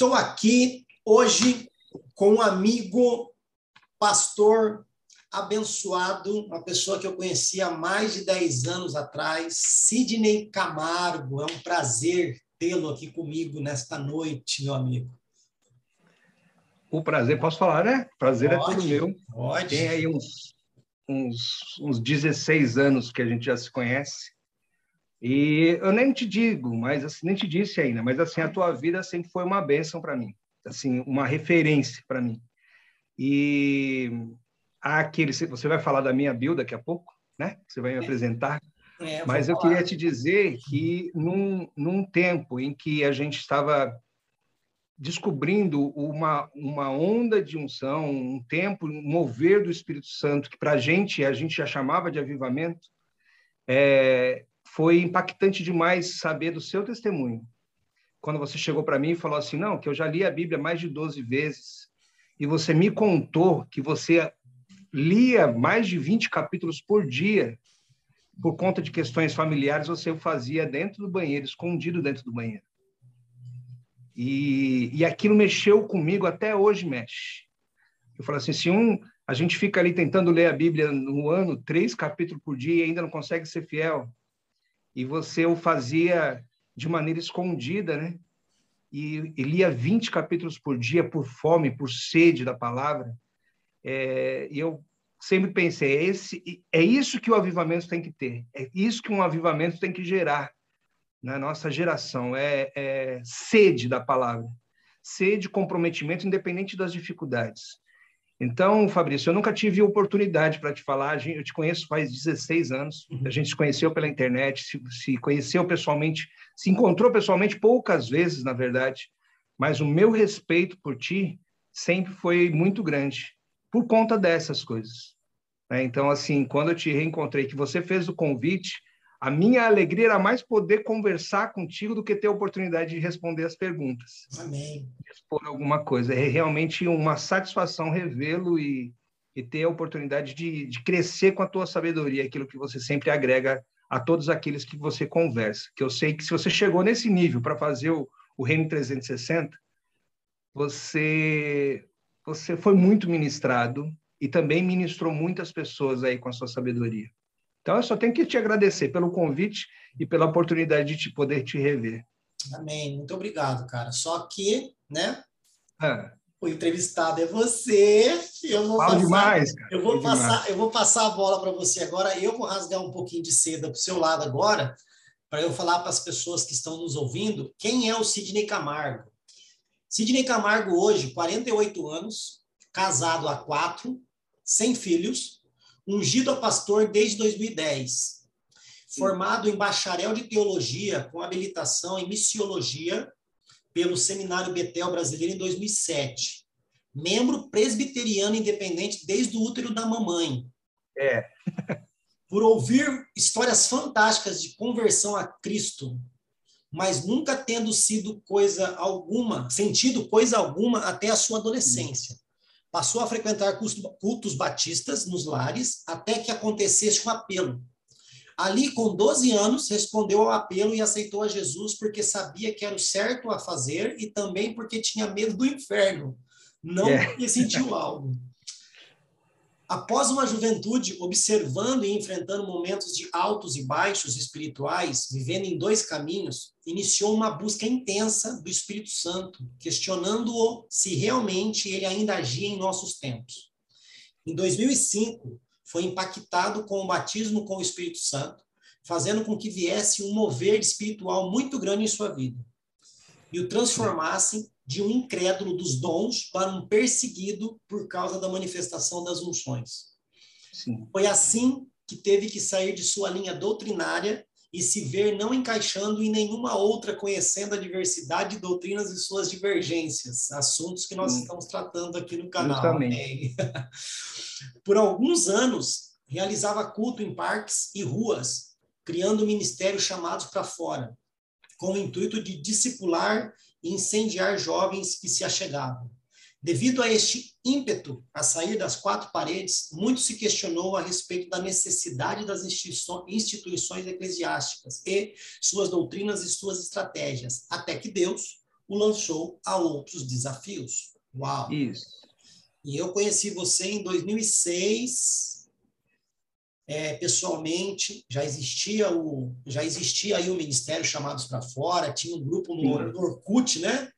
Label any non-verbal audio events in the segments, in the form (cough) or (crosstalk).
Estou aqui hoje com um amigo, pastor abençoado, uma pessoa que eu conheci há mais de 10 anos atrás, Sidney Camargo. É um prazer tê-lo aqui comigo nesta noite, meu amigo. O prazer, posso falar, né? Prazer pode, é todo meu. Pode. Tem aí uns, uns, uns 16 anos que a gente já se conhece. E eu nem te digo, mas assim, nem te disse ainda, mas assim, a tua vida sempre foi uma bênção para mim, assim, uma referência para mim. E aquele, você vai falar da minha build daqui a pouco, né? Você vai me apresentar. É, mas eu queria te dizer que num, num tempo em que a gente estava descobrindo uma, uma onda de unção, um tempo, um mover do Espírito Santo, que para a gente, a gente já chamava de avivamento, é, foi impactante demais saber do seu testemunho. Quando você chegou para mim e falou assim: não, que eu já li a Bíblia mais de 12 vezes, e você me contou que você lia mais de 20 capítulos por dia, por conta de questões familiares, você o fazia dentro do banheiro, escondido dentro do banheiro. E, e aquilo mexeu comigo, até hoje mexe. Eu falo assim: se um, a gente fica ali tentando ler a Bíblia no ano, três capítulos por dia, e ainda não consegue ser fiel, e você o fazia de maneira escondida, né? E, e lia 20 capítulos por dia por fome, por sede da palavra. É, e eu sempre pensei, é, esse, é isso que o avivamento tem que ter, é isso que um avivamento tem que gerar na nossa geração, é, é sede da palavra, sede, comprometimento, independente das dificuldades. Então, Fabrício, eu nunca tive oportunidade para te falar. Eu te conheço faz 16 anos. Uhum. A gente se conheceu pela internet, se, se, conheceu pessoalmente, se encontrou pessoalmente poucas vezes, na verdade. Mas o meu respeito por ti sempre foi muito grande por conta dessas coisas. Né? Então, assim, quando eu te reencontrei, que você fez o convite, a minha alegria era mais poder conversar contigo do que ter a oportunidade de responder as perguntas. Amém. Expor alguma coisa. É realmente uma satisfação revê-lo e, e ter a oportunidade de, de crescer com a tua sabedoria, aquilo que você sempre agrega a todos aqueles que você conversa. Que eu sei que se você chegou nesse nível para fazer o, o Reino 360, você, você foi muito ministrado e também ministrou muitas pessoas aí com a sua sabedoria. Então, eu só tenho que te agradecer pelo convite e pela oportunidade de te poder te rever. Amém. Muito obrigado, cara. Só que, né? Ah. O entrevistado é você. Eu vou Fala passar, demais, cara. Eu vou passar, demais. eu vou passar a bola para você agora. Eu vou rasgar um pouquinho de seda para o seu lado agora, para eu falar para as pessoas que estão nos ouvindo quem é o Sidney Camargo. Sidney Camargo hoje, 48 anos, casado há quatro, sem filhos, ungido a pastor desde 2010, formado em bacharel de teologia com habilitação em missiologia pelo Seminário Betel Brasileiro em 2007. Membro presbiteriano independente desde o útero da mamãe. É. Por ouvir histórias fantásticas de conversão a Cristo, mas nunca tendo sido coisa alguma, sentido coisa alguma até a sua adolescência. Passou a frequentar cultos batistas nos lares até que acontecesse um apelo. Ali, com 12 anos, respondeu ao apelo e aceitou a Jesus porque sabia que era o certo a fazer e também porque tinha medo do inferno, não é. porque sentiu algo. Após uma juventude observando e enfrentando momentos de altos e baixos espirituais, vivendo em dois caminhos, iniciou uma busca intensa do Espírito Santo, questionando-o se realmente ele ainda agia em nossos tempos. Em 2005, foi impactado com o batismo com o Espírito Santo, fazendo com que viesse um mover espiritual muito grande em sua vida e o transformasse de um incrédulo dos dons para um perseguido por causa da manifestação das unções. Sim. Foi assim que teve que sair de sua linha doutrinária e se ver não encaixando em nenhuma outra, conhecendo a diversidade de doutrinas e suas divergências, assuntos que nós estamos tratando aqui no canal. (laughs) Por alguns anos, realizava culto em parques e ruas, criando ministérios chamados para fora, com o intuito de discipular e incendiar jovens que se achegavam. Devido a este ímpeto a sair das quatro paredes, muito se questionou a respeito da necessidade das instituições eclesiásticas e suas doutrinas e suas estratégias, até que Deus o lançou a outros desafios. Uau! Isso. E eu conheci você em 2006, é, pessoalmente, já existia o já existia aí o ministério chamados para fora, tinha um grupo no, no, Orkut, né?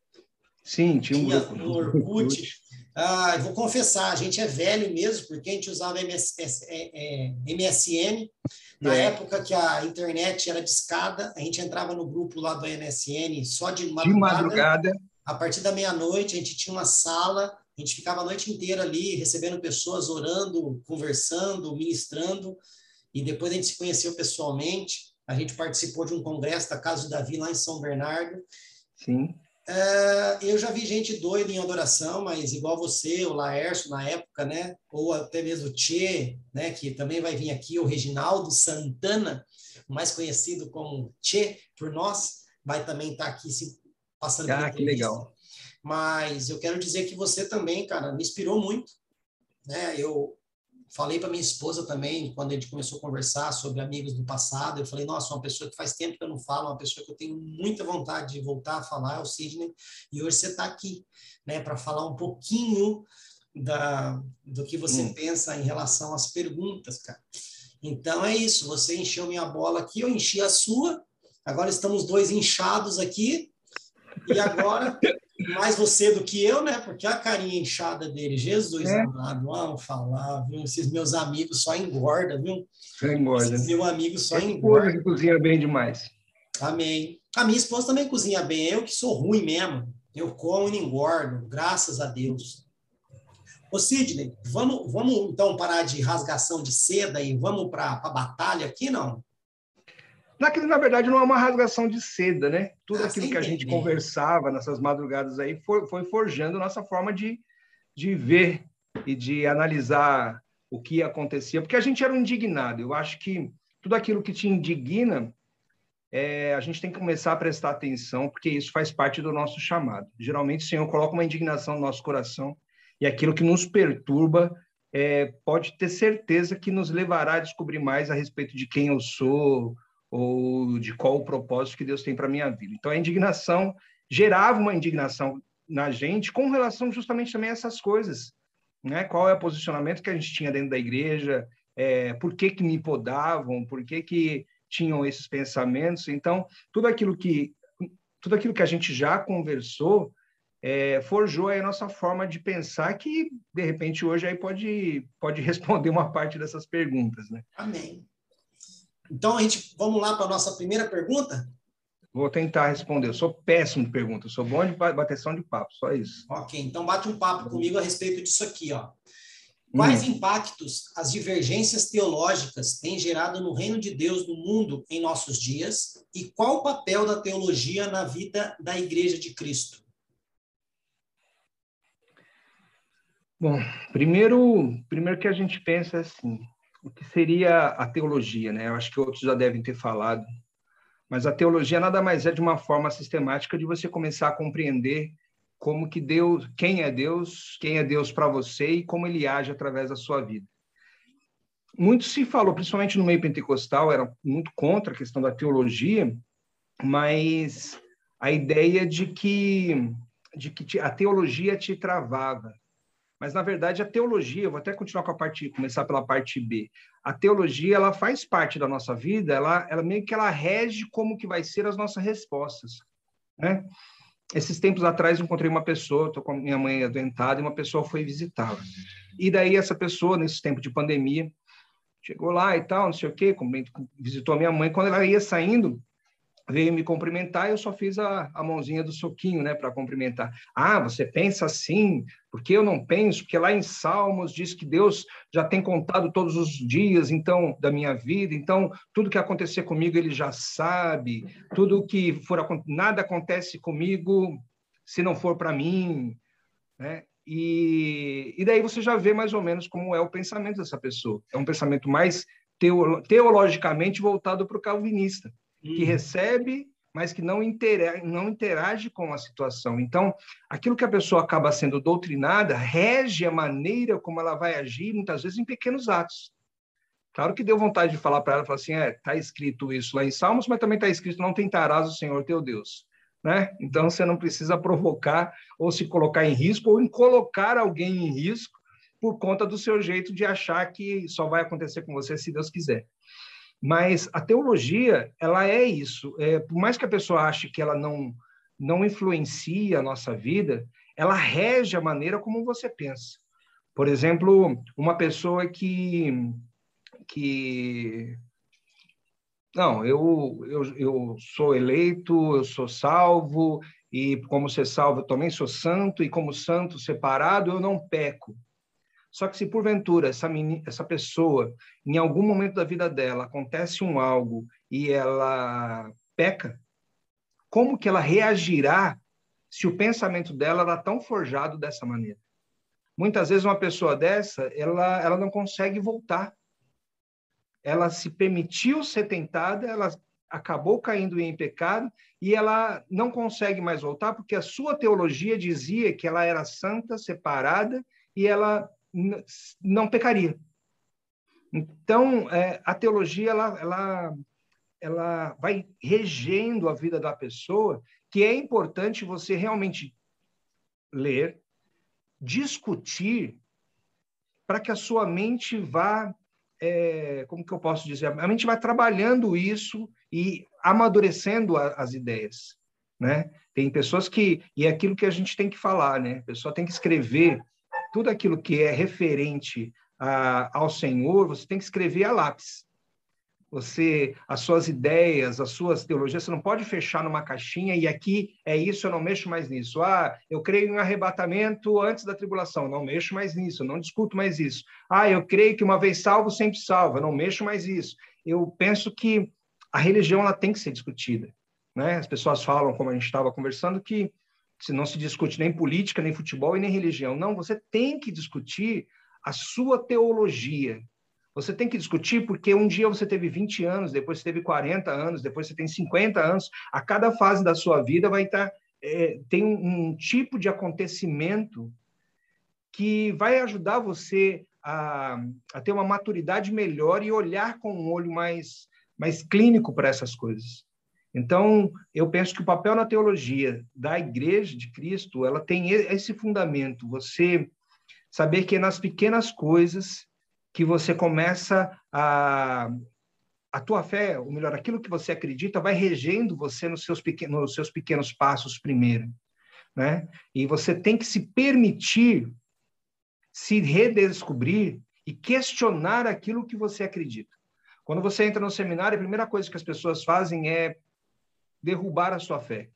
Sim, tinha um tinha grupo no Orkut. Ah, vou confessar, a gente é velho mesmo, porque a gente usava MS, é, é, MSN. Na é. época que a internet era discada, a gente entrava no grupo lá do MSN só de madrugada. De madrugada. A partir da meia-noite, a gente tinha uma sala a gente ficava a noite inteira ali, recebendo pessoas, orando, conversando, ministrando, e depois a gente se conheceu pessoalmente. A gente participou de um congresso da Casa de Davi lá em São Bernardo. Sim. É, eu já vi gente doida em adoração, mas igual você, o Laércio na época, né? Ou até mesmo o Tchê, né? Que também vai vir aqui, o Reginaldo Santana, mais conhecido como Tchê por nós, vai também estar tá aqui se passando. Ah, que legal. Mas eu quero dizer que você também, cara, me inspirou muito. Né? Eu falei para minha esposa também, quando a gente começou a conversar sobre amigos do passado, eu falei, nossa, uma pessoa que faz tempo que eu não falo, uma pessoa que eu tenho muita vontade de voltar a falar, é o Sidney, e hoje você está aqui, né, para falar um pouquinho da, do que você hum. pensa em relação às perguntas, cara. Então é isso, você encheu minha bola aqui, eu enchi a sua, agora estamos dois inchados aqui, e agora mais você do que eu, né? Porque a carinha inchada dele, Jesus é. amado, vamos falar, viu? Esses meus amigos só engorda, viu? Só engorda. Esses meus amigos só é engorda. que cozinha bem demais. Amém. A minha esposa também cozinha bem, eu que sou ruim mesmo. Eu como e não engordo, graças a Deus. Ô Sidney, vamos, vamos então parar de rasgação de seda e vamos para a batalha aqui, não? Naquilo, na verdade, não é uma rasgação de seda, né? Tudo ah, aquilo que a gente conversava nessas madrugadas aí foi, foi forjando nossa forma de, de ver e de analisar o que acontecia, porque a gente era um indignado. Eu acho que tudo aquilo que te indigna, é, a gente tem que começar a prestar atenção, porque isso faz parte do nosso chamado. Geralmente, o Senhor coloca uma indignação no nosso coração e aquilo que nos perturba é, pode ter certeza que nos levará a descobrir mais a respeito de quem eu sou, ou de qual o propósito que Deus tem para minha vida. Então a indignação gerava uma indignação na gente com relação justamente também a essas coisas, né? Qual é o posicionamento que a gente tinha dentro da igreja? É, por que que me podavam? Por que que tinham esses pensamentos? Então tudo aquilo que tudo aquilo que a gente já conversou é, forjou a nossa forma de pensar que de repente hoje aí pode pode (laughs) responder uma parte dessas perguntas, né? Amém. Então, a gente, vamos lá para a nossa primeira pergunta? Vou tentar responder. Eu sou péssimo de pergunta, sou bom de bateção de papo, só isso. Ok, então bate um papo comigo a respeito disso aqui. Ó. Quais hum. impactos as divergências teológicas têm gerado no reino de Deus no mundo em nossos dias? E qual o papel da teologia na vida da Igreja de Cristo? Bom, primeiro, primeiro que a gente pensa assim, o que seria a teologia, né? Eu acho que outros já devem ter falado, Mas a teologia nada mais é de uma forma sistemática de você começar a compreender como que Deus, quem é Deus, quem é Deus para você e como ele age através da sua vida. Muito se falou, principalmente no meio pentecostal, era muito contra a questão da teologia, mas a ideia de que de que a teologia te travava. Mas na verdade a teologia, vou até continuar com a parte, começar pela parte B. A teologia, ela faz parte da nossa vida, ela ela meio que ela rege como que vai ser as nossas respostas, né? Esses tempos atrás encontrei uma pessoa, tô com minha mãe adoentada e uma pessoa foi visitá-la. E daí essa pessoa nesse tempo de pandemia chegou lá e tal, não sei o quê, visitou a minha mãe, quando ela ia saindo, veio me cumprimentar eu só fiz a, a mãozinha do soquinho, né, para cumprimentar. Ah, você pensa assim? Porque eu não penso? Porque lá em Salmos diz que Deus já tem contado todos os dias, então, da minha vida, então, tudo que acontecer comigo ele já sabe, tudo que for nada acontece comigo se não for para mim, né? E, e daí você já vê mais ou menos como é o pensamento dessa pessoa. É um pensamento mais teologicamente voltado para o calvinista que uhum. recebe, mas que não interage, não interage com a situação. Então, aquilo que a pessoa acaba sendo doutrinada rege a maneira como ela vai agir, muitas vezes em pequenos atos. Claro que deu vontade de falar para ela, falar assim, é, está escrito isso lá em Salmos, mas também está escrito, não tentarás o Senhor teu Deus. Né? Então, você não precisa provocar ou se colocar em risco ou em colocar alguém em risco por conta do seu jeito de achar que só vai acontecer com você se Deus quiser. Mas a teologia, ela é isso. É, por mais que a pessoa ache que ela não, não influencia a nossa vida, ela rege a maneira como você pensa. Por exemplo, uma pessoa que. que não, eu, eu, eu sou eleito, eu sou salvo, e como ser salvo, eu também sou santo, e como santo separado, eu não peco. Só que se porventura essa, menina, essa pessoa, em algum momento da vida dela, acontece um algo e ela peca, como que ela reagirá se o pensamento dela era tão forjado dessa maneira? Muitas vezes uma pessoa dessa, ela, ela não consegue voltar. Ela se permitiu ser tentada, ela acabou caindo em pecado e ela não consegue mais voltar porque a sua teologia dizia que ela era santa, separada e ela não pecaria. Então, é, a teologia ela, ela, ela vai regendo a vida da pessoa, que é importante você realmente ler, discutir, para que a sua mente vá, é, como que eu posso dizer, a mente vai trabalhando isso e amadurecendo a, as ideias, né? Tem pessoas que e é aquilo que a gente tem que falar, né? A pessoa tem que escrever tudo aquilo que é referente a, ao Senhor, você tem que escrever a lápis. Você, as suas ideias, as suas teologias, você não pode fechar numa caixinha e aqui é isso, eu não mexo mais nisso. Ah, eu creio em arrebatamento antes da tribulação, não mexo mais nisso, não discuto mais isso. Ah, eu creio que uma vez salvo, sempre salvo, não mexo mais isso. Eu penso que a religião ela tem que ser discutida. Né? As pessoas falam, como a gente estava conversando, que se não se discute nem política, nem futebol e nem religião. Não, você tem que discutir a sua teologia. Você tem que discutir porque um dia você teve 20 anos, depois você teve 40 anos, depois você tem 50 anos. A cada fase da sua vida vai estar é, tem um, um tipo de acontecimento que vai ajudar você a, a, ter uma maturidade melhor e olhar com um olho mais, mais clínico para essas coisas. Então, eu penso que o papel na teologia da Igreja de Cristo, ela tem esse fundamento, você saber que é nas pequenas coisas que você começa a a tua fé, ou melhor, aquilo que você acredita, vai regendo você nos seus pequenos, nos seus pequenos passos primeiro, né? E você tem que se permitir se redescobrir e questionar aquilo que você acredita. Quando você entra no seminário, a primeira coisa que as pessoas fazem é derrubar a sua fé.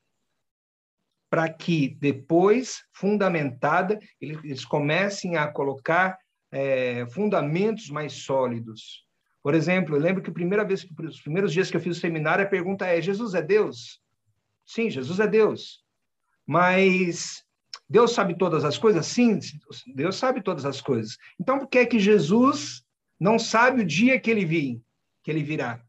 Para que depois, fundamentada, eles comecem a colocar é, fundamentos mais sólidos. Por exemplo, eu lembro que a primeira vez, os primeiros dias que eu fiz o seminário, a pergunta é: Jesus é Deus? Sim, Jesus é Deus. Mas Deus sabe todas as coisas? Sim, Deus sabe todas as coisas. Então, por que é que Jesus não sabe o dia que ele vir, que ele virá?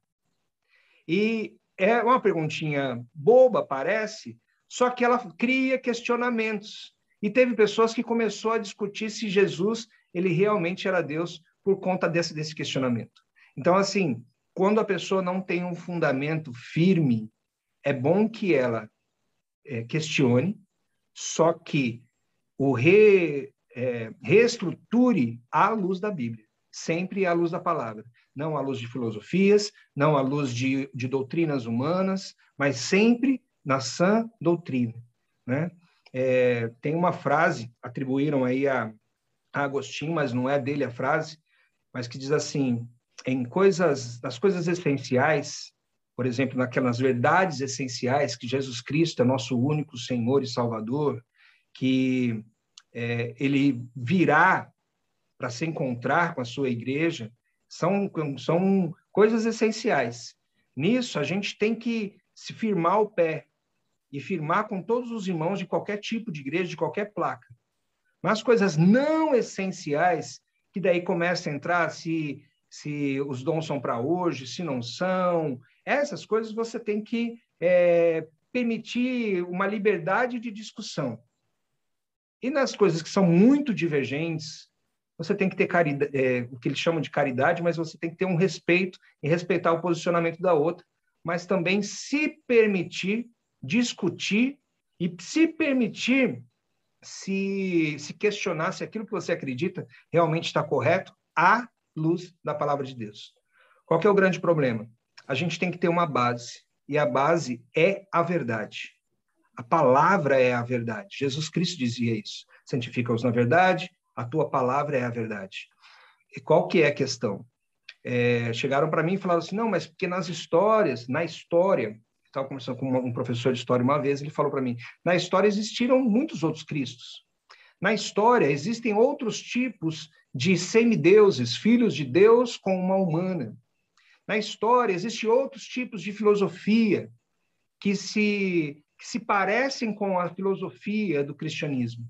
E é uma perguntinha boba, parece, só que ela cria questionamentos. E teve pessoas que começou a discutir se Jesus ele realmente era Deus por conta desse, desse questionamento. Então, assim, quando a pessoa não tem um fundamento firme, é bom que ela é, questione, só que o re, é, reestruture à luz da Bíblia, sempre à luz da palavra. Não à luz de filosofias, não à luz de, de doutrinas humanas, mas sempre na sã doutrina. Né? É, tem uma frase, atribuíram aí a, a Agostinho, mas não é dele a frase, mas que diz assim: em coisas, nas coisas essenciais, por exemplo, naquelas verdades essenciais que Jesus Cristo é nosso único Senhor e Salvador, que é, ele virá para se encontrar com a sua igreja, são, são coisas essenciais. Nisso, a gente tem que se firmar o pé e firmar com todos os irmãos de qualquer tipo de igreja, de qualquer placa. Mas coisas não essenciais, que daí começa a entrar se, se os dons são para hoje, se não são, essas coisas você tem que é, permitir uma liberdade de discussão. E nas coisas que são muito divergentes, você tem que ter caridade, é, o que eles chamam de caridade, mas você tem que ter um respeito e respeitar o posicionamento da outra, mas também se permitir discutir e se permitir se, se questionar se aquilo que você acredita realmente está correto à luz da palavra de Deus. Qual é o grande problema? A gente tem que ter uma base, e a base é a verdade. A palavra é a verdade. Jesus Cristo dizia isso. Santifica-os na verdade, a tua palavra é a verdade. E qual que é a questão? É, chegaram para mim e falaram assim, não, mas porque nas histórias, na história, estava conversando com um professor de história uma vez, ele falou para mim, na história existiram muitos outros Cristos. Na história existem outros tipos de semideuses, filhos de Deus com uma humana. Na história existem outros tipos de filosofia que se que se parecem com a filosofia do cristianismo.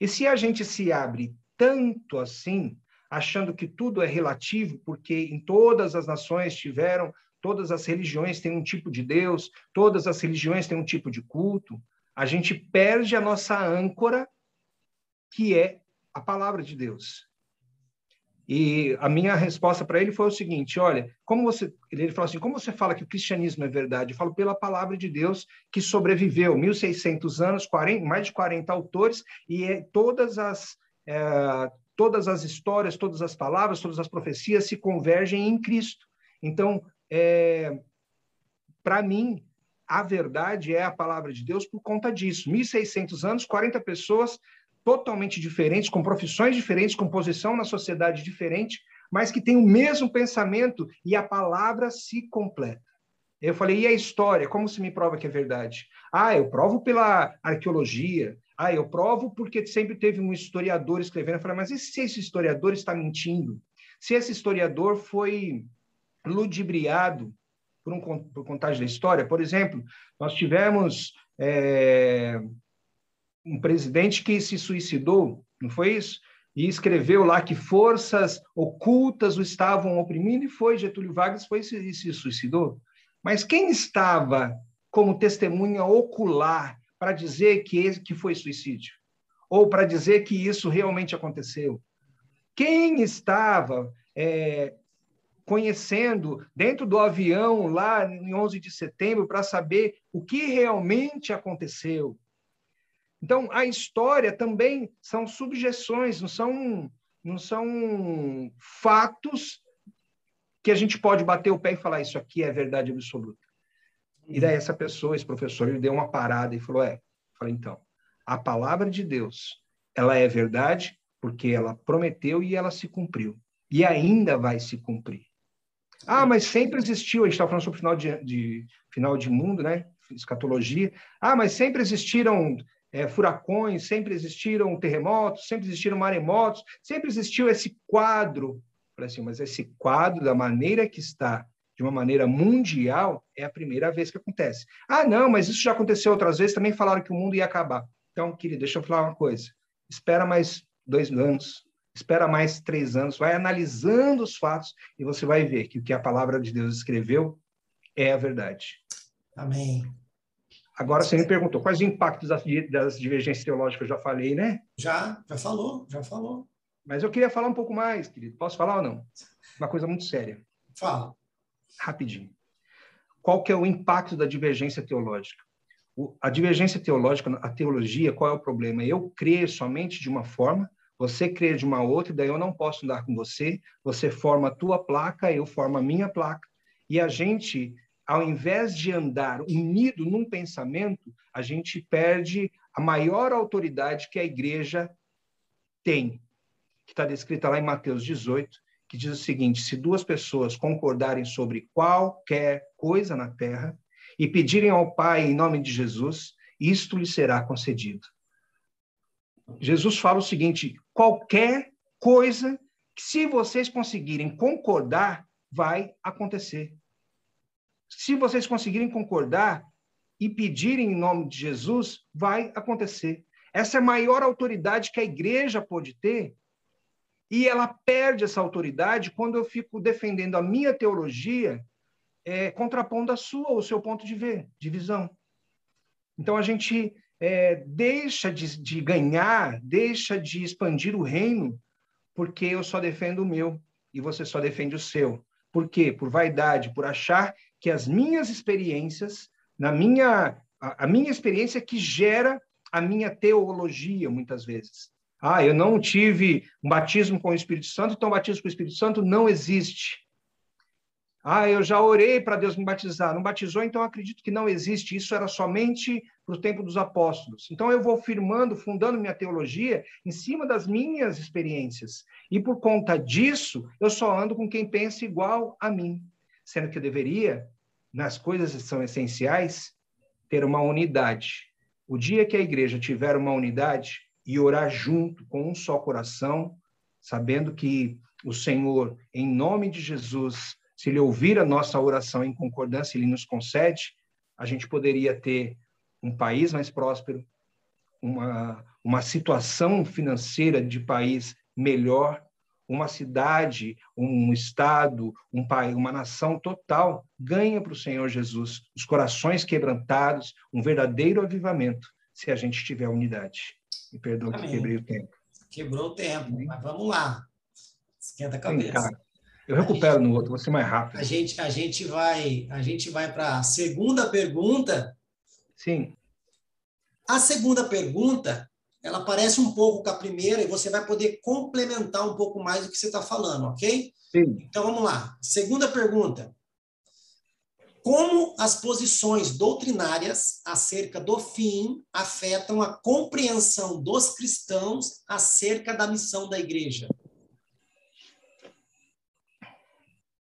E se a gente se abre tanto assim, achando que tudo é relativo, porque em todas as nações tiveram, todas as religiões têm um tipo de Deus, todas as religiões têm um tipo de culto, a gente perde a nossa âncora, que é a palavra de Deus. E a minha resposta para ele foi o seguinte: olha, como você. Ele falou assim: como você fala que o cristianismo é verdade? Eu falo pela palavra de Deus que sobreviveu 1.600 anos, 40, mais de 40 autores, e é, todas as. É, todas as histórias, todas as palavras, todas as profecias se convergem em Cristo. Então, é, para mim, a verdade é a palavra de Deus por conta disso. 1.600 anos, 40 pessoas totalmente diferentes, com profissões diferentes, com posição na sociedade diferente, mas que têm o mesmo pensamento e a palavra se completa. Eu falei, e a história? Como se me prova que é verdade? Ah, eu provo pela arqueologia. Ah, eu provo porque sempre teve um historiador escrevendo. Eu falei, mas e se esse historiador está mentindo? Se esse historiador foi ludibriado por, um, por contagem da história? Por exemplo, nós tivemos é, um presidente que se suicidou, não foi isso? E escreveu lá que forças ocultas o estavam oprimindo e foi Getúlio Vargas foi e se suicidou. Mas quem estava como testemunha ocular para dizer que que foi suicídio ou para dizer que isso realmente aconteceu? Quem estava é, conhecendo dentro do avião lá em 11 de setembro para saber o que realmente aconteceu? Então, a história também são subjeções, não são, não são fatos que a gente pode bater o pé e falar isso aqui é verdade absoluta. E daí essa pessoa, esse professor, ele deu uma parada e falou, é, falei, então, a palavra de Deus, ela é verdade porque ela prometeu e ela se cumpriu. E ainda vai se cumprir. Ah, mas sempre existiu, a gente está falando sobre final de, de, final de mundo, né? Escatologia. Ah, mas sempre existiram é, furacões, sempre existiram terremotos, sempre existiram maremotos, sempre existiu esse quadro. Assim, mas esse quadro, da maneira que está, de uma maneira mundial, é a primeira vez que acontece. Ah, não, mas isso já aconteceu outras vezes, também falaram que o mundo ia acabar. Então, querido, deixa eu falar uma coisa. Espera mais dois anos, espera mais três anos, vai analisando os fatos e você vai ver que o que a palavra de Deus escreveu é a verdade. Amém. Agora você me perguntou quais os impactos das, das divergências teológicas, eu já falei, né? Já, já falou, já falou. Mas eu queria falar um pouco mais, querido. Posso falar ou não? Uma coisa muito séria. Fala. Rapidinho. Qual que é o impacto da divergência teológica? O, a divergência teológica, a teologia, qual é o problema? Eu crer somente de uma forma, você crê de uma outra, e daí eu não posso andar com você, você forma a tua placa, eu formo a minha placa, e a gente, ao invés de andar unido num pensamento, a gente perde a maior autoridade que a igreja tem, que está descrita lá em Mateus 18, que diz o seguinte: se duas pessoas concordarem sobre qualquer coisa na terra e pedirem ao Pai em nome de Jesus, isto lhe será concedido. Jesus fala o seguinte: qualquer coisa que, se vocês conseguirem concordar, vai acontecer. Se vocês conseguirem concordar e pedirem em nome de Jesus, vai acontecer. Essa é a maior autoridade que a igreja pode ter e ela perde essa autoridade quando eu fico defendendo a minha teologia é, contrapondo a sua, o seu ponto de ver, de visão. Então a gente é, deixa de, de ganhar, deixa de expandir o reino, porque eu só defendo o meu e você só defende o seu. Por quê? Por vaidade, por achar que as minhas experiências, na minha a, a minha experiência que gera a minha teologia muitas vezes. Ah, eu não tive um batismo com o Espírito Santo, então o batismo com o Espírito Santo não existe. Ah, eu já orei para Deus me batizar. Não batizou, então acredito que não existe. Isso era somente para o tempo dos apóstolos. Então eu vou firmando, fundando minha teologia em cima das minhas experiências. E por conta disso, eu só ando com quem pensa igual a mim. Sendo que eu deveria, nas coisas que são essenciais, ter uma unidade. O dia que a igreja tiver uma unidade, e orar junto, com um só coração, sabendo que o Senhor, em nome de Jesus, se Ele ouvir a nossa oração em concordância, Ele nos concede, a gente poderia ter um país mais próspero, uma, uma situação financeira de país melhor, uma cidade, um estado, um país, uma nação total ganha para o Senhor Jesus os corações quebrantados, um verdadeiro avivamento, se a gente tiver unidade. Me perdoa Amém. que quebrei o tempo. Quebrou o tempo, Amém. mas vamos lá. Esquenta a cabeça. Eu recupero gente, no outro, vou ser mais rápido. A gente, a gente vai, a gente vai para a segunda pergunta. Sim. A segunda pergunta, ela parece um pouco com a primeira e você vai poder complementar um pouco mais do que você está falando, ok? Sim. Então vamos lá. Segunda pergunta. Como as posições doutrinárias acerca do fim afetam a compreensão dos cristãos acerca da missão da igreja?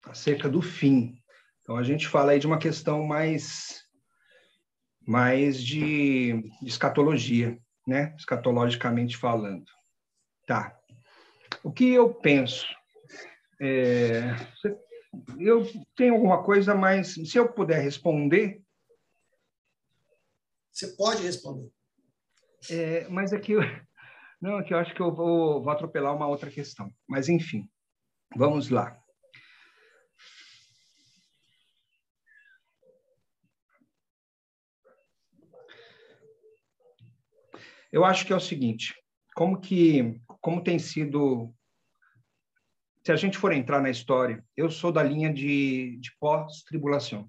Acerca do fim. Então a gente fala aí de uma questão mais mais de, de escatologia, né? Escatologicamente falando. Tá. O que eu penso? É, eu tenho alguma coisa, mas se eu puder responder. Você pode responder. É, mas aqui, é (laughs) não, aqui eu acho que eu vou, vou atropelar uma outra questão. Mas, enfim, vamos lá. Eu acho que é o seguinte, como que como tem sido se a gente for entrar na história, eu sou da linha de, de pós-tribulação,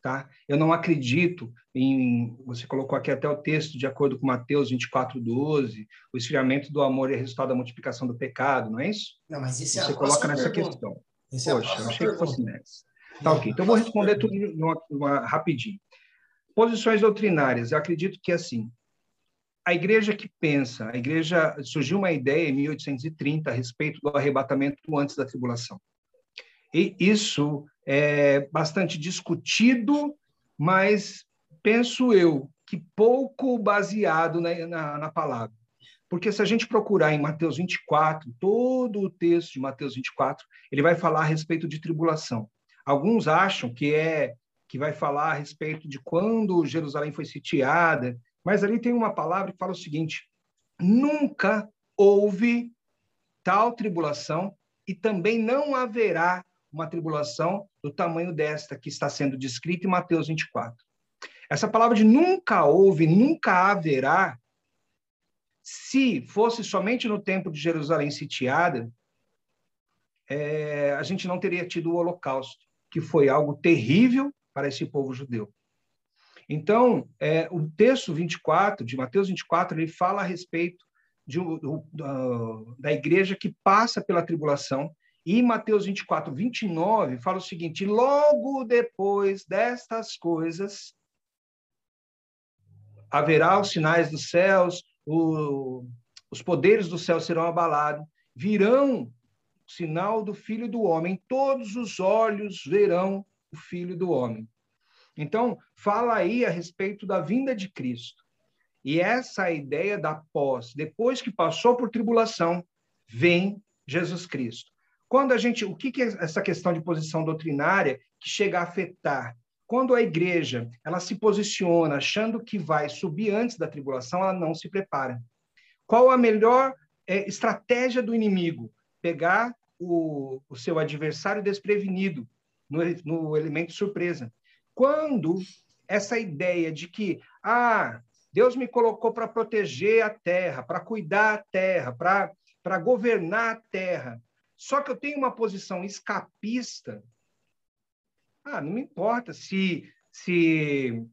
tá? Eu não acredito em, você colocou aqui até o texto, de acordo com Mateus 24, 12, o esfriamento do amor é resultado da multiplicação do pecado, não é isso? Não, mas isso é Você coloca nessa pergunta. questão. Esse é Poxa, é eu achei pergunta. que fosse nessa. Tá, ok. Então, eu vou responder tudo numa, numa, rapidinho. Posições doutrinárias. Eu acredito que, assim, a igreja que pensa, a igreja surgiu uma ideia em 1830 a respeito do arrebatamento antes da tribulação. E isso é bastante discutido, mas penso eu que pouco baseado na, na, na palavra. Porque se a gente procurar em Mateus 24, todo o texto de Mateus 24, ele vai falar a respeito de tribulação. Alguns acham que é que vai falar a respeito de quando Jerusalém foi sitiada, mas ali tem uma palavra que fala o seguinte: nunca houve tal tribulação e também não haverá uma tribulação do tamanho desta que está sendo descrita em Mateus 24. Essa palavra de nunca houve, nunca haverá, se fosse somente no tempo de Jerusalém sitiada, é, a gente não teria tido o Holocausto, que foi algo terrível para esse povo judeu. Então, é, o texto 24, de Mateus 24, ele fala a respeito de, da igreja que passa pela tribulação. E Mateus 24, 29 fala o seguinte: logo depois destas coisas, haverá os sinais dos céus, o, os poderes do céu serão abalados, virão o sinal do Filho do Homem, todos os olhos verão o Filho do Homem. Então, fala aí a respeito da vinda de Cristo. E essa ideia da pós, depois que passou por tribulação, vem Jesus Cristo. Quando a gente, o que, que é essa questão de posição doutrinária que chega a afetar? Quando a igreja ela se posiciona achando que vai subir antes da tribulação, ela não se prepara. Qual a melhor é, estratégia do inimigo? Pegar o, o seu adversário desprevenido no, no elemento surpresa. Quando essa ideia de que ah, Deus me colocou para proteger a terra, para cuidar a terra, para governar a terra. Só que eu tenho uma posição escapista. Ah, não me importa se, se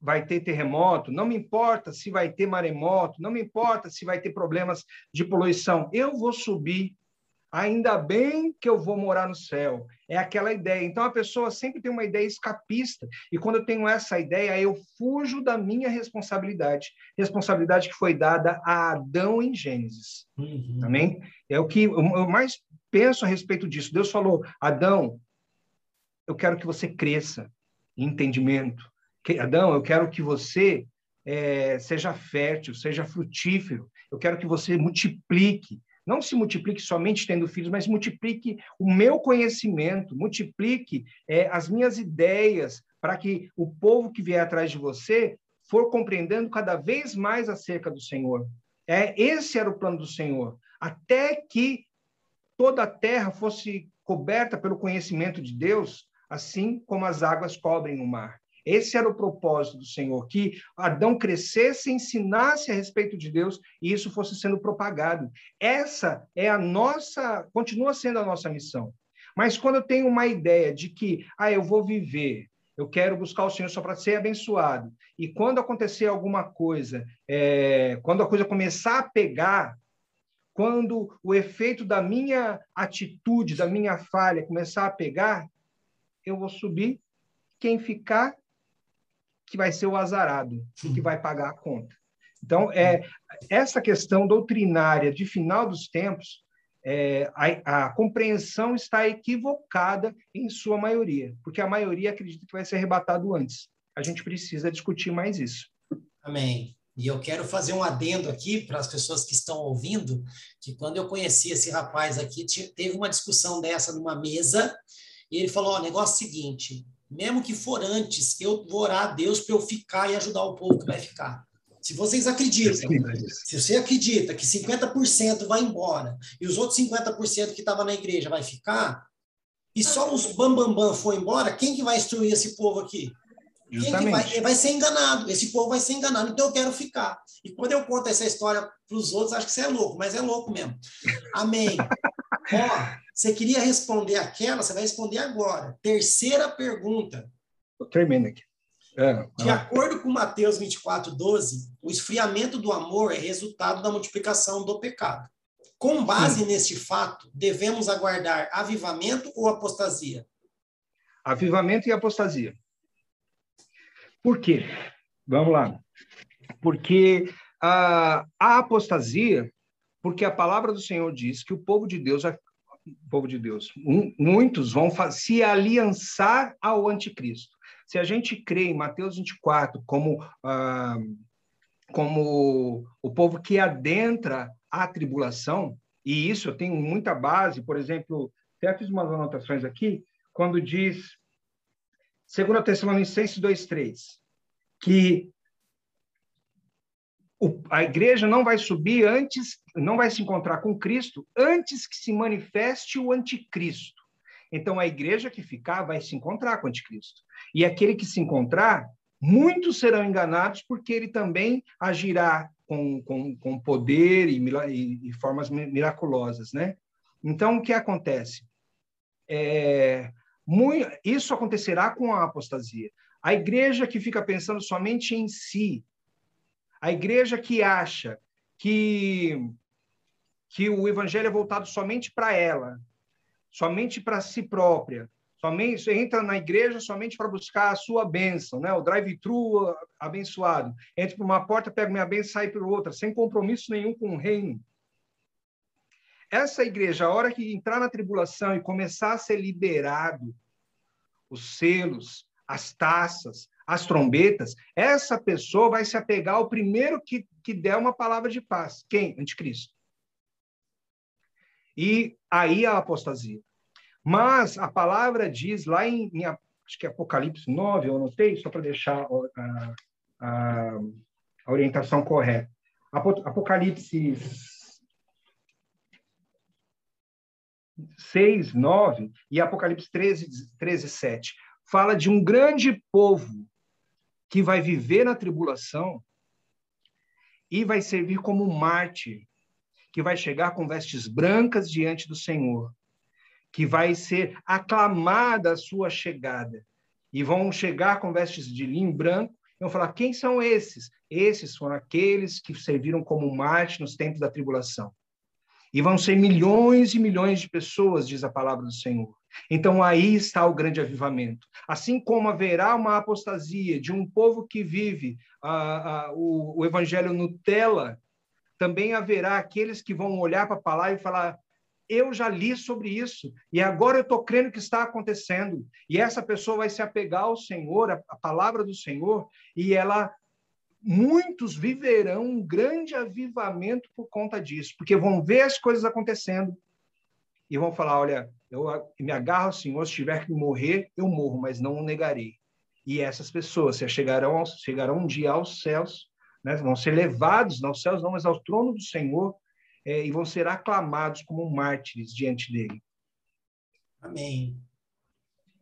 vai ter terremoto, não me importa se vai ter maremoto, não me importa se vai ter problemas de poluição. Eu vou subir Ainda bem que eu vou morar no céu. É aquela ideia. Então a pessoa sempre tem uma ideia escapista. E quando eu tenho essa ideia, eu fujo da minha responsabilidade. Responsabilidade que foi dada a Adão em Gênesis. Uhum. Amém? É o que eu mais penso a respeito disso. Deus falou: Adão, eu quero que você cresça em entendimento. Adão, eu quero que você é, seja fértil, seja frutífero. Eu quero que você multiplique não se multiplique somente tendo filhos, mas multiplique o meu conhecimento, multiplique é, as minhas ideias, para que o povo que vier atrás de você for compreendendo cada vez mais acerca do Senhor. É, esse era o plano do Senhor, até que toda a terra fosse coberta pelo conhecimento de Deus, assim como as águas cobrem o mar. Esse era o propósito do Senhor, que Adão crescesse, ensinasse a respeito de Deus e isso fosse sendo propagado. Essa é a nossa, continua sendo a nossa missão. Mas quando eu tenho uma ideia de que, ah, eu vou viver, eu quero buscar o Senhor só para ser abençoado, e quando acontecer alguma coisa, é, quando a coisa começar a pegar, quando o efeito da minha atitude, da minha falha começar a pegar, eu vou subir. Quem ficar que vai ser o azarado, que vai pagar a conta. Então, é, essa questão doutrinária de final dos tempos, é, a, a, compreensão está equivocada em sua maioria, porque a maioria acredita que vai ser arrebatado antes. A gente precisa discutir mais isso. Amém. E eu quero fazer um adendo aqui para as pessoas que estão ouvindo, que quando eu conheci esse rapaz aqui, teve uma discussão dessa numa mesa, e ele falou, o negócio é o seguinte, mesmo que for antes, eu vou orar a Deus para eu ficar e ajudar o povo que vai ficar. Se vocês acreditam, se você acredita que 50% vai embora e os outros 50% que estavam na igreja vai ficar, e só os bambambam bam, bam for embora, quem que vai instruir esse povo aqui? Vai, vai, ser enganado, esse povo vai ser enganado, então eu quero ficar. E quando eu conto essa história para os outros, acho que você é louco, mas é louco mesmo. Amém. (laughs) Ó, você queria responder aquela, você vai responder agora. Terceira pergunta. Tremendo aqui. É, de acordo com Mateus 24, 12, o esfriamento do amor é resultado da multiplicação do pecado. Com base Sim. neste fato, devemos aguardar avivamento ou apostasia? Avivamento e apostasia. Por quê? Vamos lá. Porque a, a apostasia, porque a palavra do Senhor diz que o povo de Deus povo de Deus, muitos vão se aliançar ao anticristo. Se a gente crê em Mateus 24 como, ah, como o povo que adentra a tribulação, e isso eu tenho muita base, por exemplo, até fiz umas anotações aqui, quando diz, 2 Tessalonicenses 2,3, que o, a igreja não vai subir antes, não vai se encontrar com Cristo antes que se manifeste o anticristo. Então, a igreja que ficar vai se encontrar com o anticristo. E aquele que se encontrar, muitos serão enganados, porque ele também agirá com, com, com poder e, e, e formas miraculosas, né? Então, o que acontece? É, muito, isso acontecerá com a apostasia. A igreja que fica pensando somente em si, a igreja que acha que, que o evangelho é voltado somente para ela, somente para si própria, somente entra na igreja somente para buscar a sua bênção, né? O drive-thru abençoado. Entra por uma porta, pega minha bênção, sai por outra, sem compromisso nenhum com o reino. Essa igreja, a hora que entrar na tribulação e começar a ser liberado os selos, as taças, as trombetas, essa pessoa vai se apegar ao primeiro que, que der uma palavra de paz. Quem? Anticristo. E aí a apostasia. Mas a palavra diz lá em, em acho que é Apocalipse 9, eu anotei, só para deixar a, a, a, orientação correta. Apocalipse 6, 9 e Apocalipse 13, 13, 7 fala de um grande povo que vai viver na tribulação e vai servir como mártir, que vai chegar com vestes brancas diante do Senhor que vai ser aclamada a sua chegada. E vão chegar com vestes de linho branco e vão falar: quem são esses? Esses foram aqueles que serviram como Marte nos tempos da tribulação. E vão ser milhões e milhões de pessoas, diz a palavra do Senhor. Então aí está o grande avivamento. Assim como haverá uma apostasia de um povo que vive o, o evangelho Nutella, também haverá aqueles que vão olhar para a palavra e falar: eu já li sobre isso e agora eu estou crendo que está acontecendo. E essa pessoa vai se apegar ao Senhor, a palavra do Senhor, e ela muitos viverão um grande avivamento por conta disso, porque vão ver as coisas acontecendo e vão falar: olha, eu me agarro ao Senhor, se tiver que morrer, eu morro, mas não o negarei. E essas pessoas chegarão, chegarão um dia aos céus, né? vão ser levados, não aos céus, não, mas ao trono do Senhor, é, e vão ser aclamados como mártires diante dele. Amém.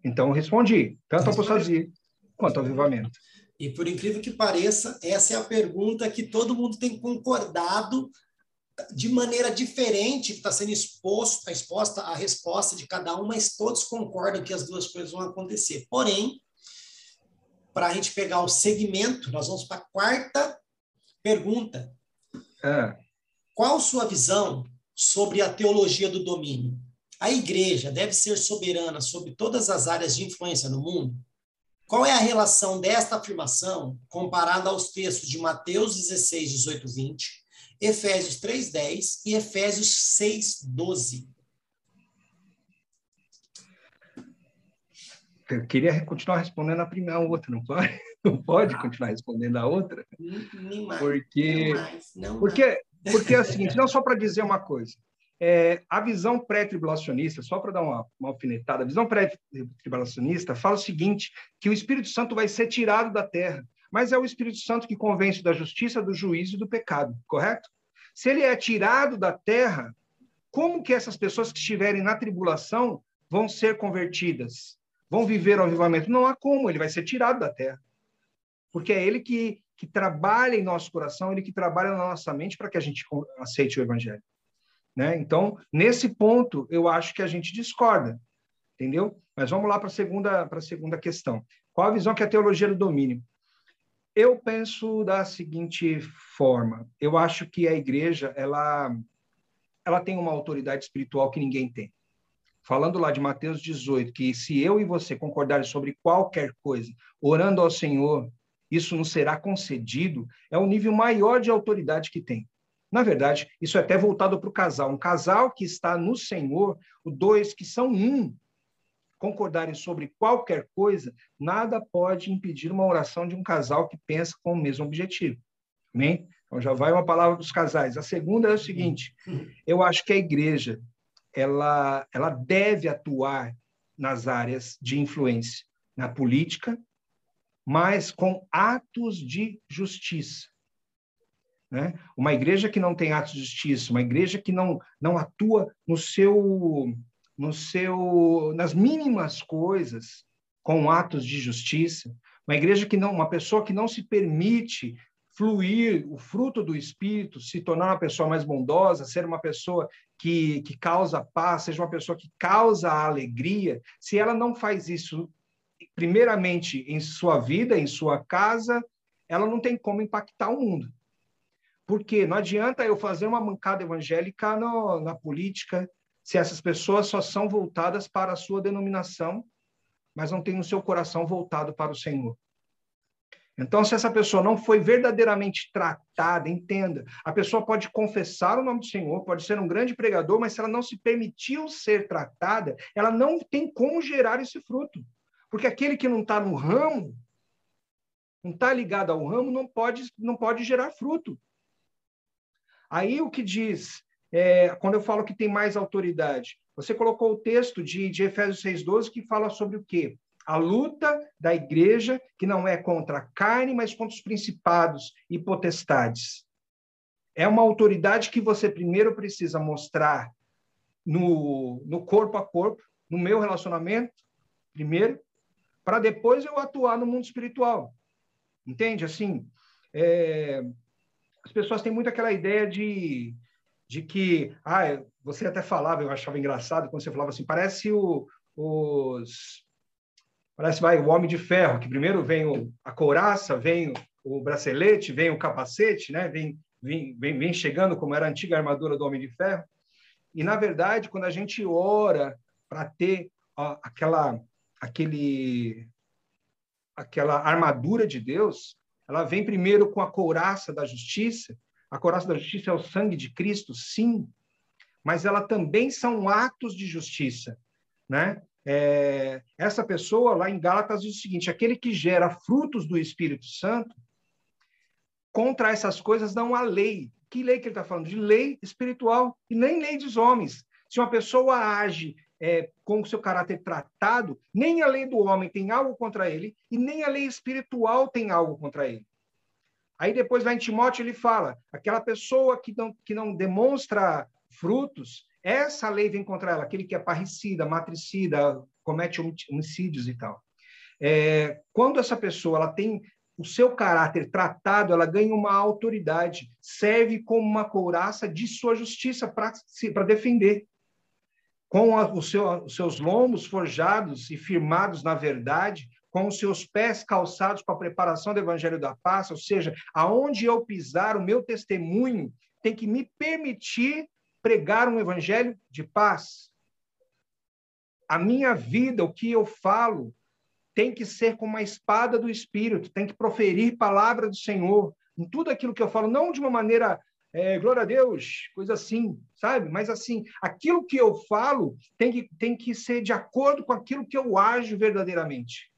Então, respondi, tanto a apostasia quanto ao avivamento. E por incrível que pareça, essa é a pergunta que todo mundo tem concordado de maneira diferente, que está sendo exposto, exposta a resposta de cada um, mas todos concordam que as duas coisas vão acontecer. Porém, para a gente pegar o segmento, nós vamos para a quarta pergunta. É. Qual sua visão sobre a teologia do domínio? A igreja deve ser soberana sobre todas as áreas de influência no mundo? Qual é a relação desta afirmação comparada aos textos de Mateus 16, 18, 20, Efésios 3, 10 e Efésios 6, 12? Eu queria continuar respondendo a primeira a outra, não pode? (laughs) Não pode continuar respondendo a outra? Nem mais, porque, não mais, não porque mais. Porque é o seguinte, não só para dizer uma coisa, é, a visão pré-tribulacionista, só para dar uma, uma alfinetada, a visão pré-tribulacionista fala o seguinte, que o Espírito Santo vai ser tirado da terra, mas é o Espírito Santo que convence da justiça, do juízo e do pecado, correto? Se ele é tirado da terra, como que essas pessoas que estiverem na tribulação vão ser convertidas? Vão viver o avivamento? Não há como, ele vai ser tirado da terra. Porque é ele que que trabalha em nosso coração, ele que trabalha na nossa mente para que a gente aceite o evangelho. Né? Então, nesse ponto, eu acho que a gente discorda, entendeu? Mas vamos lá para a segunda, a segunda questão. Qual a visão que a teologia do domínio? Eu penso da seguinte forma: eu acho que a igreja ela, ela tem uma autoridade espiritual que ninguém tem. Falando lá de Mateus 18, que se eu e você concordarem sobre qualquer coisa, orando ao Senhor isso não será concedido, é o nível maior de autoridade que tem. Na verdade, isso é até voltado para o casal. Um casal que está no Senhor, os dois que são um, concordarem sobre qualquer coisa, nada pode impedir uma oração de um casal que pensa com o mesmo objetivo. Amém? Então já vai uma palavra dos casais. A segunda é o seguinte: eu acho que a igreja ela, ela deve atuar nas áreas de influência, na política, mas com atos de justiça. Né? Uma igreja que não tem atos de justiça, uma igreja que não, não atua no seu, no seu, nas mínimas coisas, com atos de justiça. Uma igreja que não, uma pessoa que não se permite fluir o fruto do Espírito, se tornar uma pessoa mais bondosa, ser uma pessoa que, que causa paz, seja uma pessoa que causa alegria, se ela não faz isso, primeiramente em sua vida, em sua casa, ela não tem como impactar o mundo. Porque não adianta eu fazer uma mancada evangélica no, na política se essas pessoas só são voltadas para a sua denominação, mas não têm o seu coração voltado para o Senhor. Então, se essa pessoa não foi verdadeiramente tratada, entenda, a pessoa pode confessar o nome do Senhor, pode ser um grande pregador, mas se ela não se permitiu ser tratada, ela não tem como gerar esse fruto. Porque aquele que não está no ramo, não está ligado ao ramo, não pode, não pode gerar fruto. Aí o que diz, é, quando eu falo que tem mais autoridade, você colocou o texto de, de Efésios 6,12 que fala sobre o quê? A luta da igreja, que não é contra a carne, mas contra os principados e potestades. É uma autoridade que você primeiro precisa mostrar no, no corpo a corpo, no meu relacionamento, primeiro, para depois eu atuar no mundo espiritual. Entende? Assim, é, as pessoas têm muito aquela ideia de, de que, ah, você até falava, eu achava engraçado quando você falava assim, parece o, os, parece vai o homem de ferro, que primeiro vem o, a couraça, vem o, o bracelete, vem o capacete, né? Vem, vem, vem, vem chegando como era a antiga armadura do homem de ferro. E na verdade, quando a gente ora para ter ó, aquela aquele aquela armadura de Deus, ela vem primeiro com a couraça da justiça. A couraça da justiça é o sangue de Cristo, sim, mas ela também são atos de justiça, né? É, essa pessoa lá em Gálatas diz o seguinte: aquele que gera frutos do Espírito Santo, contra essas coisas não há lei. Que lei que ele está falando? De lei espiritual e nem lei dos homens. Se uma pessoa age é, com o seu caráter tratado, nem a lei do homem tem algo contra ele e nem a lei espiritual tem algo contra ele. Aí depois lá em Timóteo ele fala, aquela pessoa que não, que não demonstra frutos, essa lei vem contra ela, aquele que é parricida, matricida, comete homicídios e tal. É, quando essa pessoa ela tem o seu caráter tratado, ela ganha uma autoridade, serve como uma couraça de sua justiça para defender com a, seu, os seus lombos forjados e firmados na verdade, com os seus pés calçados para a preparação do evangelho da paz, ou seja, aonde eu pisar, o meu testemunho tem que me permitir pregar um evangelho de paz. A minha vida, o que eu falo, tem que ser como uma espada do Espírito, tem que proferir palavra do Senhor. Em tudo aquilo que eu falo, não de uma maneira é, glória a Deus, coisa assim, sabe? Mas assim, aquilo que eu falo tem que, tem que ser de acordo com aquilo que eu ajo verdadeiramente.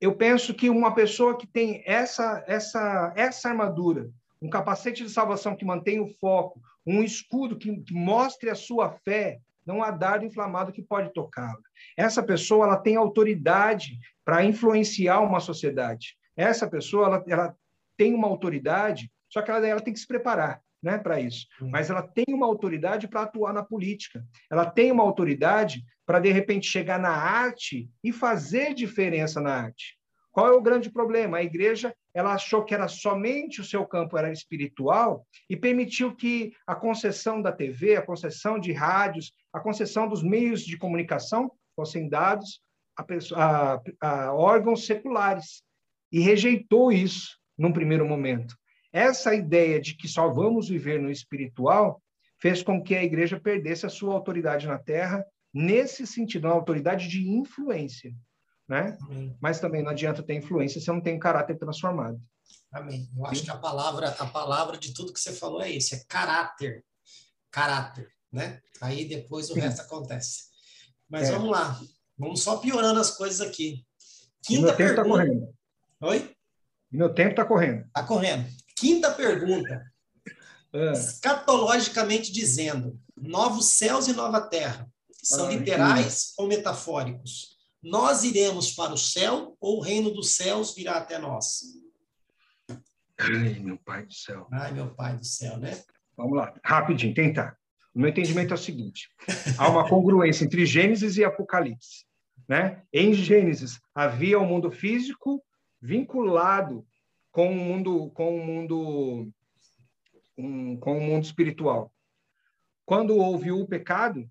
Eu penso que uma pessoa que tem essa, essa, essa armadura, um capacete de salvação que mantém o foco, um escudo que, que mostre a sua fé, não há dardo inflamado que pode tocá-la. Essa pessoa ela tem autoridade para influenciar uma sociedade. Essa pessoa ela, ela tem uma autoridade só que ela, ela tem que se preparar né, para isso. Mas ela tem uma autoridade para atuar na política. Ela tem uma autoridade para, de repente, chegar na arte e fazer diferença na arte. Qual é o grande problema? A igreja ela achou que era somente o seu campo era espiritual e permitiu que a concessão da TV, a concessão de rádios, a concessão dos meios de comunicação fossem dados a, a, a órgãos seculares e rejeitou isso num primeiro momento. Essa ideia de que só vamos viver no espiritual fez com que a igreja perdesse a sua autoridade na terra, nesse sentido, uma autoridade de influência. Né? Mas também não adianta ter influência se não tem caráter transformado. Amém. Eu acho que a palavra, a palavra de tudo que você falou é isso, é caráter. Caráter, né? Aí depois o Sim. resto acontece. Mas é. vamos lá. Vamos só piorando as coisas aqui. Quinta meu tempo está correndo. Oi? Meu tempo está correndo. Está correndo. Quinta pergunta. É. Escatologicamente dizendo, novos céus e nova terra, são ah, literais ou metafóricos? Nós iremos para o céu ou o reino dos céus virá até nós? Ai, meu pai do céu. Ai, meu pai do céu, né? Vamos lá, rapidinho, tentar. O meu entendimento é o seguinte: há uma congruência entre Gênesis e Apocalipse. Né? Em Gênesis havia o mundo físico vinculado com o mundo com o mundo um, com o mundo espiritual. Quando houve o pecado,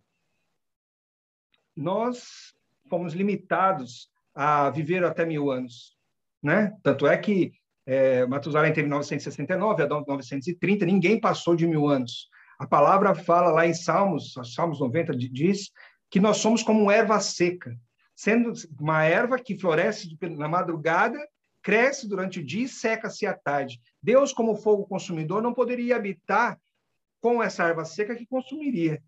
nós fomos limitados a viver até mil anos, né? Tanto é que é, Matusalém teve 969, Adão 930, ninguém passou de mil anos. A palavra fala lá em Salmos, Salmos 90 diz que nós somos como erva seca, sendo uma erva que floresce na madrugada, cresce durante o dia e seca-se à tarde. Deus, como fogo consumidor, não poderia habitar com essa erva seca que consumiria.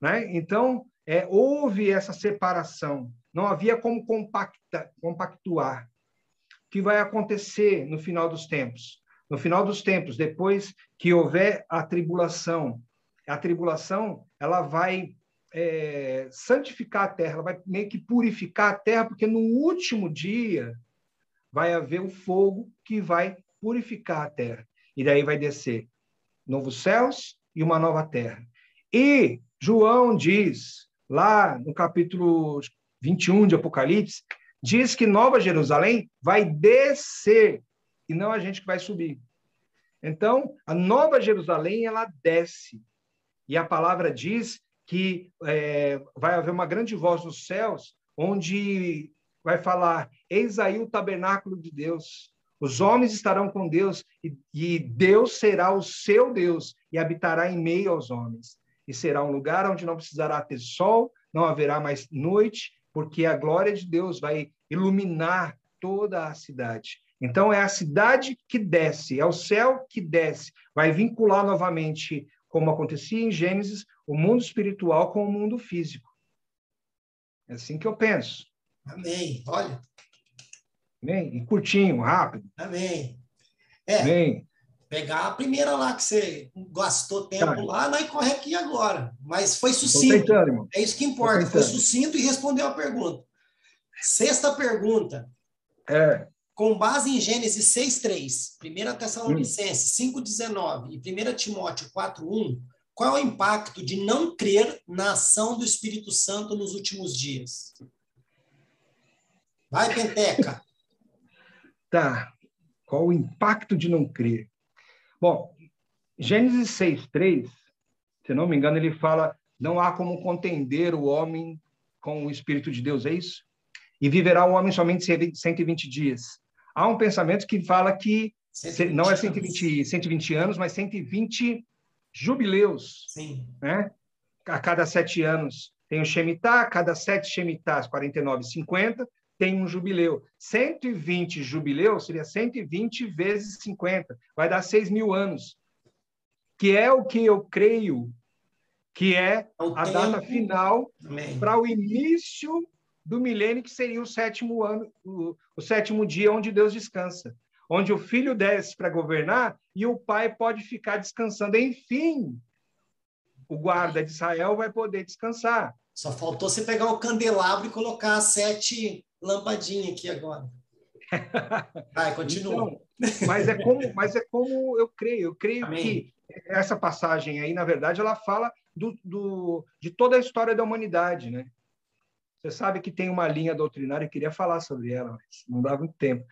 Né? Então, é, houve essa separação, não havia como compacta, compactuar. O que vai acontecer no final dos tempos? No final dos tempos, depois que houver a tribulação, a tribulação ela vai é, santificar a terra, ela vai meio que purificar a terra, porque no último dia vai haver o fogo que vai purificar a terra. E daí vai descer novos céus e uma nova terra. E João diz, lá no capítulo 21 de Apocalipse, diz que Nova Jerusalém vai descer e não a gente que vai subir. Então, a Nova Jerusalém, ela desce. E a palavra diz que é, vai haver uma grande voz nos céus, onde vai falar: Eis aí o tabernáculo de Deus. Os homens estarão com Deus e, e Deus será o seu Deus e habitará em meio aos homens. E será um lugar onde não precisará ter sol, não haverá mais noite, porque a glória de Deus vai iluminar toda a cidade. Então, é a cidade que desce, é o céu que desce, vai vincular novamente, como acontecia em Gênesis, o mundo espiritual com o mundo físico. É assim que eu penso. Amém. Olha, Amém? E curtinho, rápido. Amém. É, Amém. pegar a primeira lá que você gastou tempo Tá. lá, nós corre aqui agora. Mas foi sucinto. tentando. É isso que importa. Foi sucinto e respondeu a pergunta. Sexta pergunta. É, Com base em Gênesis 6:3, 1 Tessalonicenses Hum. 5:19 e 1 Timóteo 4:1, qual é o impacto de não crer na ação do Espírito Santo nos últimos dias? Vai, Penteca. tá. Qual o impacto de não crer? Bom, Gênesis 6:3, se não me engano, ele fala: não há como contender o homem com o Espírito de Deus, é isso? E viverá o homem somente 120 dias. Há um pensamento que fala que não é 120, 120 anos, mas 120 jubileus, Sim. né? A cada sete anos tem o Shemitah, a cada sete Shemitahs, 49, 50, tem um jubileu. 120 jubileus seria 120 vezes 50, vai dar 6 mil anos, que é o que eu creio que é a data final para o início do milênio, que seria o sétimo ano, o, o sétimo dia onde Deus descansa, onde o filho desce para governar e o pai pode ficar descansando. Enfim, o guarda de Israel vai poder descansar. Só faltou você pegar o candelabro e colocar sete lampadinhas aqui agora. (laughs) Vai, continua. Então, mas é como, mas é como eu creio. Eu creio Amém. que essa passagem aí, na verdade, ela fala do, do, de toda a história da humanidade, né? Você sabe que tem uma linha doutrinária, eu queria falar sobre ela, mas não dá muito tempo.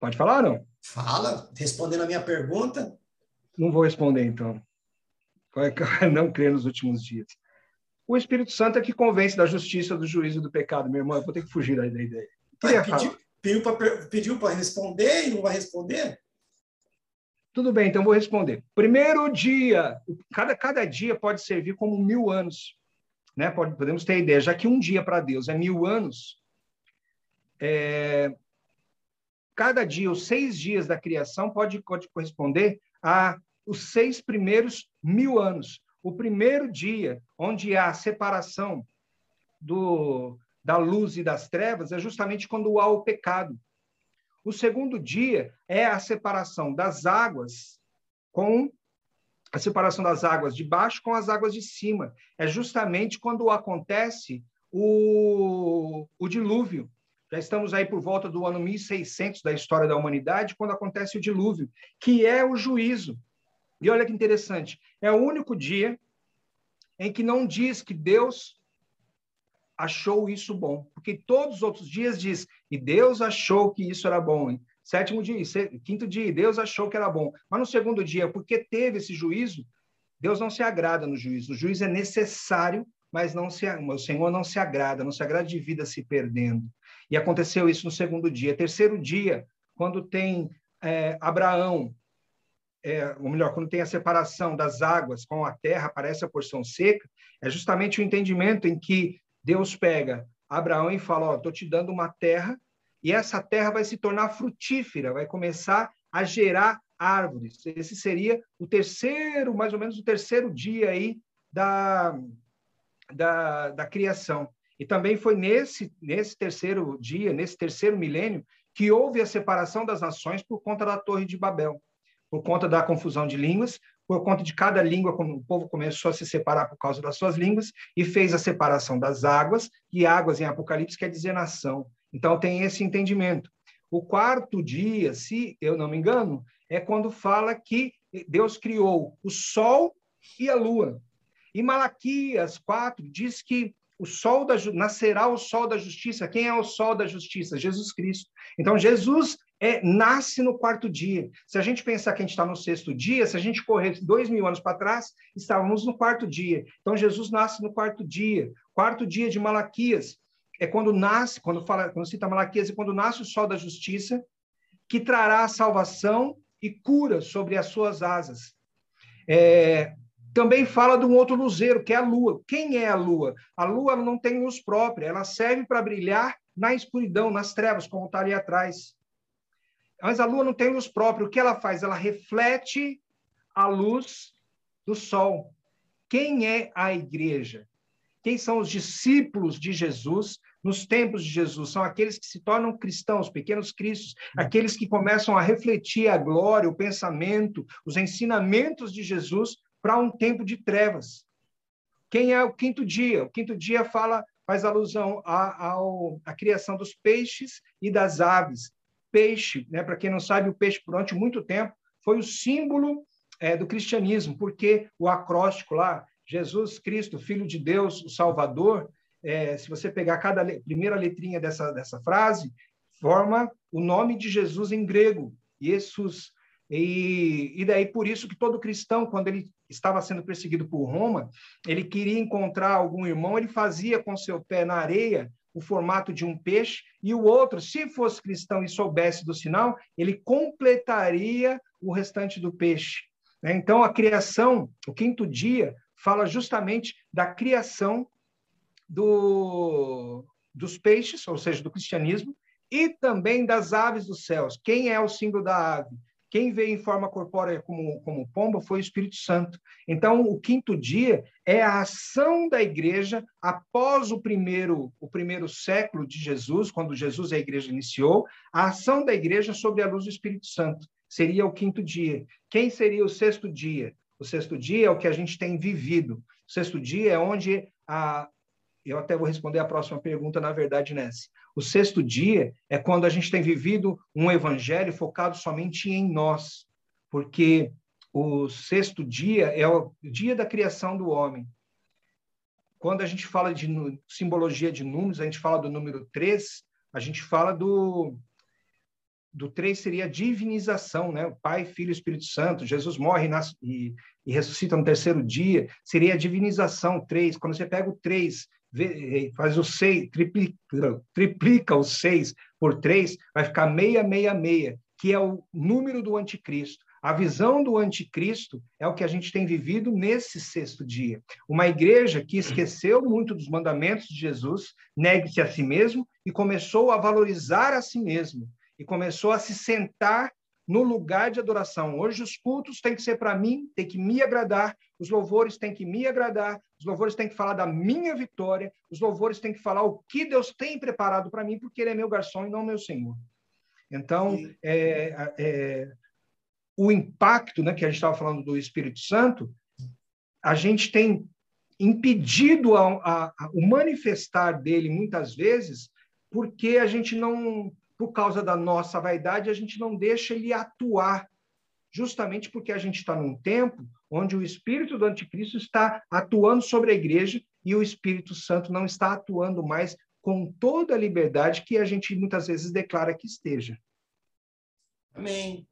Pode falar não? Fala, respondendo a minha pergunta. Não vou responder, então. É (laughs) não crer nos últimos dias? O Espírito Santo é que convence da justiça, do juízo e do pecado, meu irmão. Eu vou ter que fugir da ideia. Queria falar. pediu pediu para pediu para responder e não vai responder? Tudo bem, então vou responder. Primeiro dia, cada, cada dia pode servir como mil anos. Né? Pode, podemos ter ideia, já que um dia para Deus é mil anos, é, cada dia, os seis dias da criação, pode, pode corresponder a os seis primeiros mil anos. O primeiro dia, onde há a separação do, da luz e das trevas, é justamente quando há o pecado. O segundo dia é a separação das águas com a separação das águas de baixo com as águas de cima. É justamente quando acontece o, o dilúvio. Já estamos aí por volta do ano 1600 da história da humanidade, quando acontece o dilúvio, que é o juízo. E olha que interessante, é o único dia em que não diz que Deus achou isso bom, porque todos os outros dias diz e Deus achou que isso era bom. Sétimo dia, quinto dia, Deus achou que era bom. Mas no segundo dia, porque teve esse juízo, Deus não se agrada no juízo. O juízo é necessário, mas não se, o Senhor não se agrada, não se agrada de vida se perdendo. E aconteceu isso no segundo dia. Terceiro dia, quando tem é, Abraão, é, ou melhor, quando tem a separação das águas com a terra, aparece a porção seca, é justamente o entendimento em que Deus pega Abraão e fala: Ó, estou te dando uma terra, e essa terra vai se tornar frutífera, vai começar a gerar árvores. Esse seria o terceiro, mais ou menos o terceiro dia aí da, da, da criação. E também foi nesse, nesse terceiro dia, nesse terceiro milênio, que houve a separação das nações por conta da Torre de Babel, por conta da confusão de línguas, por conta de cada língua, como o povo começou a se separar por causa das suas línguas, e fez a separação das águas, e águas em Apocalipse quer dizer nação. Então tem esse entendimento. O quarto dia, se eu não me engano, é quando fala que Deus criou o sol e a lua. E Malaquias 4 diz que o sol da nascerá o sol da justiça. Quem é o sol da justiça? Jesus Cristo. Então Jesus é, nasce no quarto dia. Se a gente pensar que a gente está no sexto dia, se a gente correr dois mil anos para trás, estávamos no quarto dia. Então Jesus nasce no quarto dia. Quarto dia de Malaquias é quando nasce, quando fala, quando cita Malaquias, é quando nasce o sol da justiça, que trará salvação e cura sobre as suas asas. É, também fala de um outro luzeiro, que é a lua. Quem é a lua? A lua não tem luz própria, ela serve para brilhar na escuridão, nas trevas, como está ali atrás. Mas a lua não tem luz própria. O que ela faz? Ela reflete a luz do sol. Quem é a igreja? Quem são os discípulos de Jesus nos tempos de Jesus, são aqueles que se tornam cristãos, pequenos cristos, aqueles que começam a refletir a glória, o pensamento, os ensinamentos de Jesus para um tempo de trevas. Quem é o quinto dia? O quinto dia fala, faz alusão à, à, criação dos peixes e das aves. Peixe, né, para quem não sabe, o peixe, durante muito tempo, foi o símbolo é, do cristianismo, porque o acróstico lá, Jesus Cristo, Filho de Deus, o Salvador, é, se você pegar cada le primeira letrinha dessa, dessa frase, forma o nome de Jesus em grego, Jesus. E, e daí por isso que todo cristão, quando ele estava sendo perseguido por Roma, ele queria encontrar algum irmão, ele fazia com seu pé na areia o formato de um peixe, e o outro, se fosse cristão e soubesse do sinal, ele completaria o restante do peixe. Né? Então, a criação, o quinto dia, fala justamente da criação do, dos peixes, ou seja, do cristianismo, e também das aves dos céus. Quem é o símbolo da ave? Quem veio em forma corpórea como, como pomba foi o Espírito Santo. Então, o quinto dia é a ação da igreja após o primeiro, o primeiro século de Jesus, quando Jesus e a igreja iniciou, a ação da igreja sobre a luz do Espírito Santo. Seria o quinto dia. Quem seria o sexto dia? O sexto dia é o que a gente tem vivido. O sexto dia é onde a, eu até vou responder a próxima pergunta, na verdade, nessa. O sexto dia é quando a gente tem vivido um evangelho focado somente em nós, porque o sexto dia é o dia da criação do homem. Quando a gente fala de simbologia de números, a gente fala do número 3, a gente fala do do 3 seria a divinização, né? O Pai, Filho e Espírito Santo. Jesus morre nasce, e, e ressuscita no terceiro dia. Seria a divinização, 3. Quando você pega o 3 faz o 6, triplica, triplica o 6 por 3, vai ficar 666, que é o número do anticristo. A visão do anticristo é o que a gente tem vivido nesse sexto dia. Uma igreja que esqueceu muito dos mandamentos de Jesus, negue-se a si mesmo e começou a valorizar a si mesmo. E começou a se sentar no lugar de adoração. Hoje os cultos têm que ser para mim, tem que me agradar, os louvores têm que me agradar, os louvores têm que falar da minha vitória, os louvores têm que falar o que Deus tem preparado para mim, porque Ele é meu garçom e não meu Senhor. Então, é, é, o impacto, né, que a gente estava falando do Espírito Santo, a gente tem impedido a, a, a, o manifestar dele muitas vezes, porque a gente não por causa da nossa vaidade, a gente não deixa ele atuar justamente porque a gente está num tempo onde o espírito do anticristo está atuando sobre a igreja e o Espírito Santo não está atuando mais com toda a liberdade que a gente muitas vezes declara que esteja. Amém.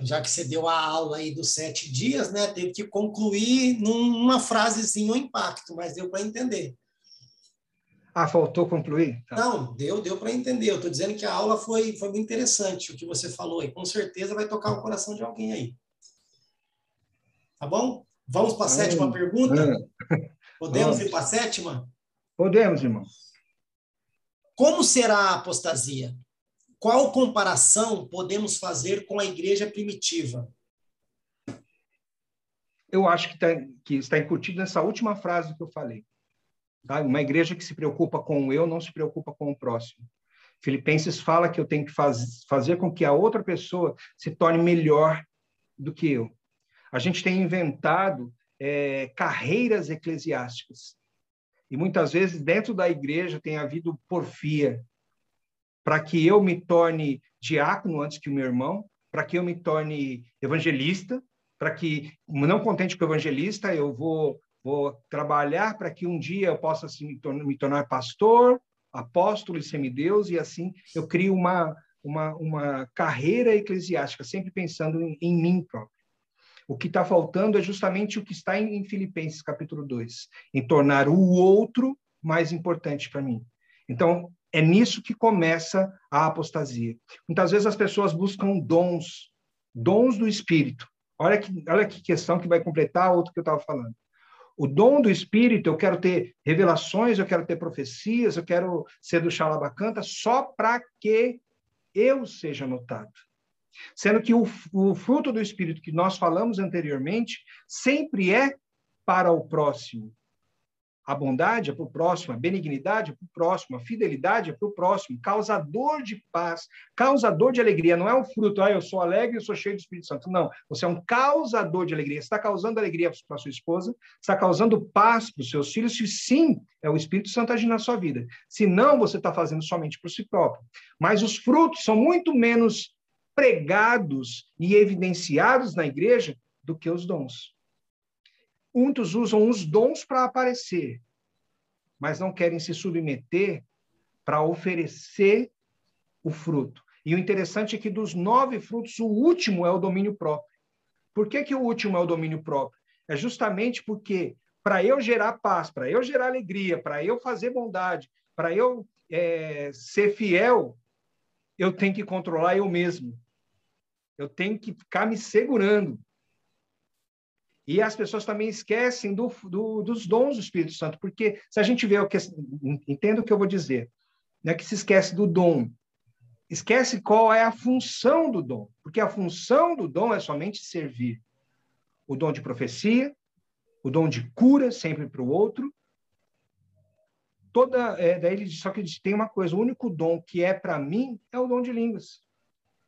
Já que você deu a aula aí dos sete dias, né, teve que concluir numa frasezinha o impacto, mas deu para entender. Ah, faltou concluir? Tá. Não, deu, deu para entender. Eu estou dizendo que a aula foi, foi muito interessante, o que você falou aí. Com certeza vai tocar o coração de alguém aí. Tá bom? Vamos para a sétima pergunta? (laughs) Podemos Vamos. ir para a sétima? Podemos, irmão. Como será a apostasia? Qual comparação podemos fazer com a igreja primitiva? Eu acho que, tá, que está incutido nessa última frase que eu falei. Tá? Uma igreja que se preocupa com o eu não se preocupa com o próximo. Filipenses fala que eu tenho que faz, fazer com que a outra pessoa se torne melhor do que eu. A gente tem inventado é, carreiras eclesiásticas. E muitas vezes, dentro da igreja, tem havido porfia, para que eu me torne diácono antes que o meu irmão, para que eu me torne evangelista, para que, não contente com o evangelista, eu vou, vou trabalhar para que um dia eu possa assim, me, tornar, pastor, apóstolo e semideus, e assim eu crio uma, uma, uma carreira eclesiástica, sempre pensando em, em mim próprio. O que está faltando é justamente o que está em, em Filipenses capítulo 2, em tornar o outro mais importante para mim. Então, é nisso que começa a apostasia. Muitas vezes as pessoas buscam dons, dons do Espírito. Olha que, olha que questão que vai completar outra que eu estava falando. O dom do Espírito, eu quero ter revelações, eu quero ter profecias, eu quero ser do Xalabacanta, só para que eu seja notado. Sendo que o, o fruto do Espírito que nós falamos anteriormente sempre é para o próximo, a bondade é para o próximo, a benignidade é para o próximo, a fidelidade é para o próximo, causador de paz, causador de alegria. Não é um fruto, ah, eu sou alegre, eu sou cheio do Espírito Santo. Não, você é um causador de alegria. Você está causando alegria para sua esposa, está causando paz para os seus filhos, se sim, é o Espírito Santo agindo na sua vida. Se não, você está fazendo somente por si próprio. Mas os frutos são muito menos pregados e evidenciados na igreja do que os dons. Muitos usam os dons para aparecer, mas não querem se submeter para oferecer o fruto. E o interessante é que dos nove frutos, o último é o domínio próprio. Por que, que o último é o domínio próprio? É justamente porque, para eu gerar paz, para eu gerar alegria, para eu fazer bondade, para eu é, ser fiel, eu tenho que controlar eu mesmo. Eu tenho que ficar me segurando. E as pessoas também esquecem do, do, dos dons do Espírito Santo, porque se a gente vê o que entenda o que eu vou dizer, né, que se esquece do dom, esquece qual é a função do dom, porque a função do dom é somente servir. O dom de profecia, o dom de cura sempre para o outro. Toda, é, daí ele só que tem uma coisa, o único dom que é para mim é o dom de línguas.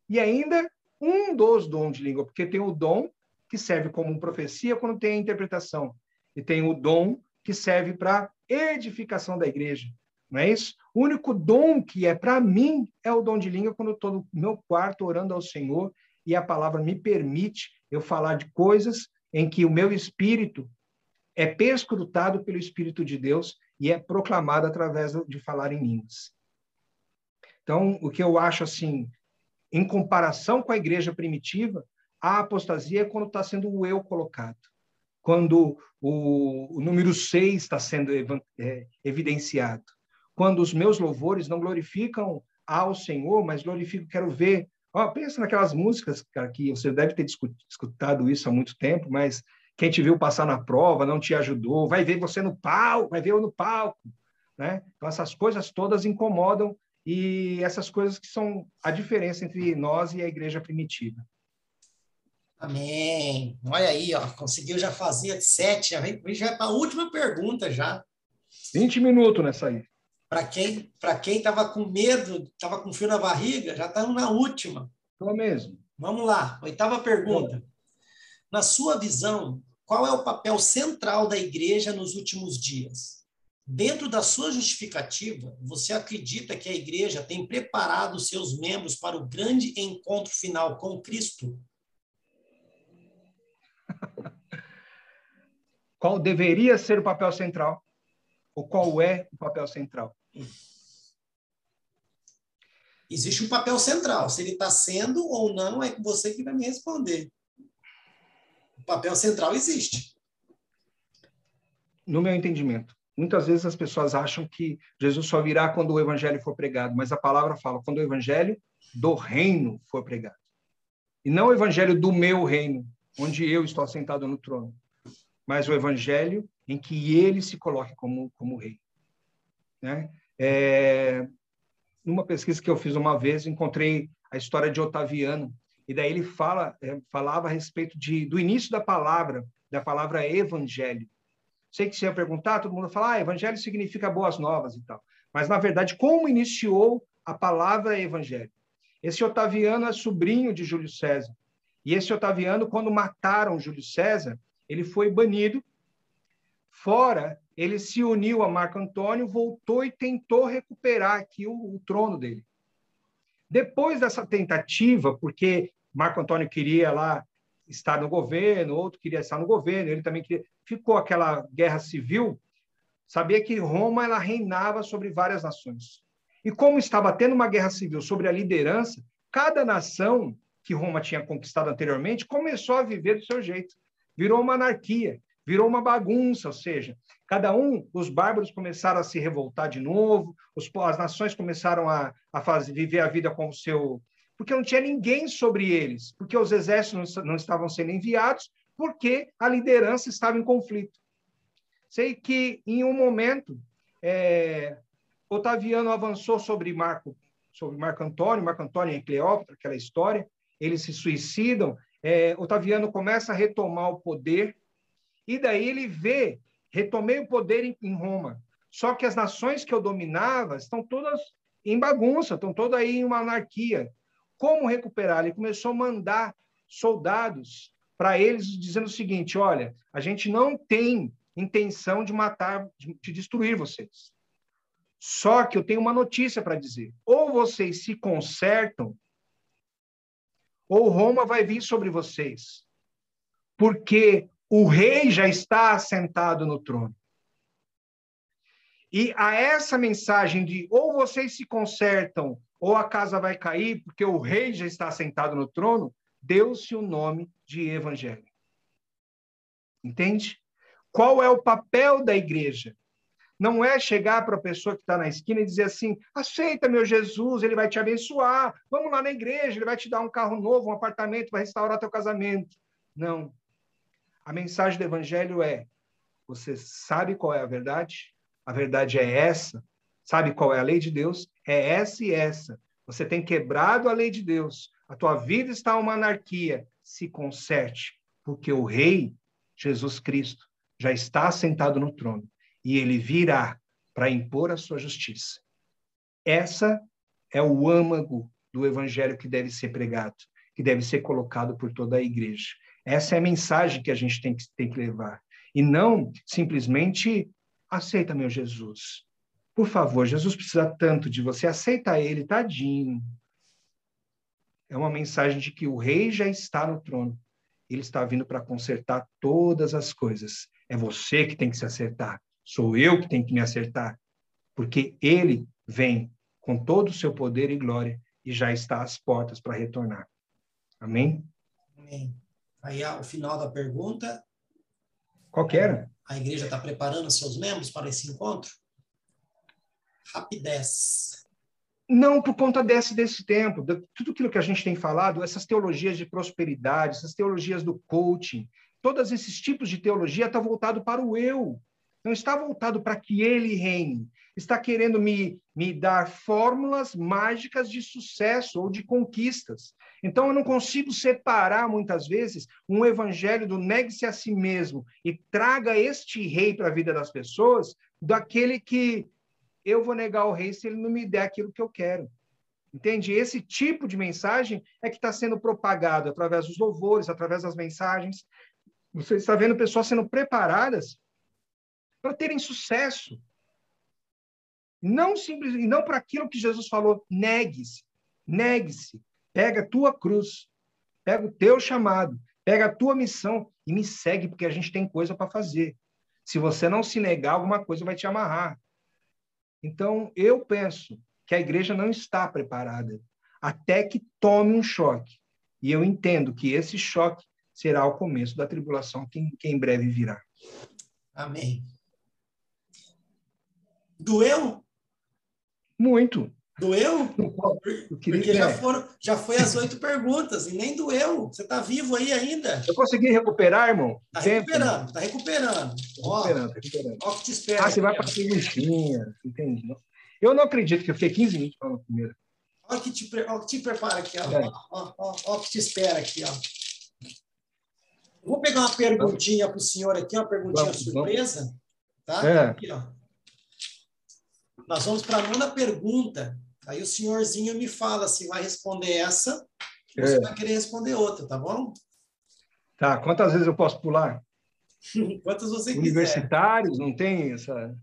E ainda um dos dons de língua, porque tem o dom que serve como profecia quando tem a interpretação, e tem o dom que serve para edificação da igreja. Não é isso? O único dom que é para mim é o dom de língua quando eu estou no meu quarto orando ao Senhor e a palavra me permite eu falar de coisas em que o meu espírito é perscrutado pelo Espírito de Deus e é proclamado através de falar em línguas. Então, o que eu acho assim, em comparação com a igreja primitiva, a apostasia é quando está sendo o eu colocado, quando o, o número 6 está sendo é, evidenciado, quando os meus louvores não glorificam ao Senhor, mas glorificam, quero ver. Oh, pensa naquelas músicas, cara, que você deve ter escutado isso há muito tempo, mas quem te viu passar na prova não te ajudou, vai ver você no palco, vai ver eu no palco, né? Então essas coisas todas incomodam e essas coisas que são a diferença entre nós e a igreja primitiva. Amém. Olha aí, ó, conseguiu já fazer sete, já vem, já para a última pergunta já. 20 minutos nessa aí. Para quem para quem estava com medo, estava com fio na barriga, já estamos na última. Estou mesmo. Vamos lá, oitava pergunta. Na sua visão, qual é o papel central da igreja nos últimos dias? Dentro da sua justificativa, você acredita que a igreja tem preparado seus membros para o grande encontro final com Cristo? (laughs) Qual deveria ser o papel central? Ou qual é o papel central? Existe um papel central. Se ele está sendo ou não, é você que vai me responder. O papel central existe. No meu entendimento. Muitas vezes as pessoas acham que Jesus só virá quando o evangelho for pregado, mas a palavra fala quando o evangelho do reino for pregado. E não o evangelho do meu reino, onde eu estou sentado no trono, mas o evangelho em que ele se coloque como, como rei. Né? É, numa pesquisa que eu fiz uma vez, encontrei a história de Otaviano, e daí ele fala, é, falava a respeito de, do início da palavra, da palavra evangelho. Sei que se eu perguntar, todo mundo fala, ah, evangelho significa boas novas e tal. Mas, na verdade, como iniciou a palavra evangelho? Esse Otaviano é sobrinho de Júlio César. E esse Otaviano, quando mataram Júlio César, ele foi banido. Fora, ele se uniu a Marco Antônio, voltou e tentou recuperar aqui o, o trono dele. Depois dessa tentativa, porque Marco Antônio queria lá estar no governo, outro queria estar no governo, ele também queria. Ficou aquela guerra civil. Sabia que Roma ela reinava sobre várias nações. E como estava tendo uma guerra civil sobre a liderança, cada nação que Roma tinha conquistado anteriormente começou a viver do seu jeito. Virou uma anarquia, virou uma bagunça, ou seja, cada um, os bárbaros começaram a se revoltar de novo, os, as nações começaram a, a fazer, viver a vida com o seu porque não tinha ninguém sobre eles, porque os exércitos não estavam sendo enviados, porque a liderança estava em conflito. Sei que, em um momento, é, Otaviano avançou sobre Marco, sobre Marco Antônio, Marco Antônio e Cleópatra, aquela história, eles se suicidam, é, Otaviano começa a retomar o poder, e daí ele vê, retomei o poder em, em Roma, só que as nações que eu dominava estão todas em bagunça, estão todas aí em uma anarquia, como recuperar? Ele começou a mandar soldados para eles, dizendo o seguinte: olha, a gente não tem intenção de matar, de, de destruir vocês. Só que eu tenho uma notícia para dizer: ou vocês se consertam, ou Roma vai vir sobre vocês, porque o rei já está assentado no trono. E a essa mensagem de ou vocês se consertam ou a casa vai cair porque o rei já está sentado no trono, deu-se o nome de evangelho. Entende? Qual é o papel da igreja? Não é chegar para a pessoa que está na esquina e dizer assim: aceita meu Jesus, ele vai te abençoar, vamos lá na igreja, ele vai te dar um carro novo, um apartamento, vai restaurar teu casamento. Não. A mensagem do evangelho é: você sabe qual é a verdade? A verdade é essa. Sabe qual é a lei de Deus? É essa e essa. Você tem quebrado a lei de Deus. A tua vida está uma anarquia. Se conserte, porque o rei Jesus Cristo já está sentado no trono e ele virá para impor a sua justiça. Essa é o âmago do evangelho que deve ser pregado, que deve ser colocado por toda a igreja. Essa é a mensagem que a gente tem que, tem que levar. E não simplesmente aceita meu Jesus. Por favor, Jesus precisa tanto de você, aceita ele, tadinho. É uma mensagem de que o rei já está no trono. Ele está vindo para consertar todas as coisas. É você que tem que se acertar. Sou eu que tenho que me acertar. Porque ele vem com todo o seu poder e glória e já está às portas para retornar. Amém? Amém. Aí, ao final da pergunta. Qual era? A igreja está preparando seus membros para esse encontro? rapidez? Não por conta desse, desse tempo, de tudo aquilo que a gente tem falado, essas teologias de prosperidade, essas teologias do coaching, todos esses tipos de teologia está voltado para o eu, não está voltado para que ele reine, está querendo me, me dar fórmulas mágicas de sucesso ou de conquistas. Então, eu não consigo separar, muitas vezes, um evangelho do negue-se a si mesmo e traga este rei para a vida das pessoas, daquele que eu vou negar o rei se ele não me der aquilo que eu quero. Entende? Esse tipo de mensagem é que está sendo propagado através dos louvores, através das mensagens. Você está vendo pessoas sendo preparadas para terem sucesso. Não simples, e não para aquilo que Jesus falou, negue-se. Negue-se. Pega a tua cruz, pega o teu chamado, pega a tua missão e me segue, porque a gente tem coisa para fazer. Se você não se negar, alguma coisa vai te amarrar. Então, eu penso que a igreja não está preparada até que tome um choque. E eu entendo que esse choque será o começo da tribulação que, que em breve virá. Amém. Doeu? Muito. Doeu? Porque já, é. foram, já foi as oito perguntas e nem doeu. Você está vivo aí ainda. Eu consegui recuperar, irmão? Está recuperando, está recuperando. Ó, Recuperando, recuperando. ó o que te espera. Ah, você vai para a perguntinha, entendi. Eu não acredito que eu fiquei 15 minutos falando primeiro. Olha o que te, ó que te prepara aqui, ó. É. Ó, ó, ó, ó o que te espera aqui, ó. Vou pegar uma perguntinha para o senhor aqui, uma perguntinha Vamos, surpresa. Tá? É. Aqui, ó. Nós vamos para a nona pergunta. Aí o senhorzinho me fala se vai responder essa ou se É. vai querer responder outra, tá bom? Tá, quantas vezes eu posso pular? (laughs) Quantas você quiser. Universitários, não tem essa...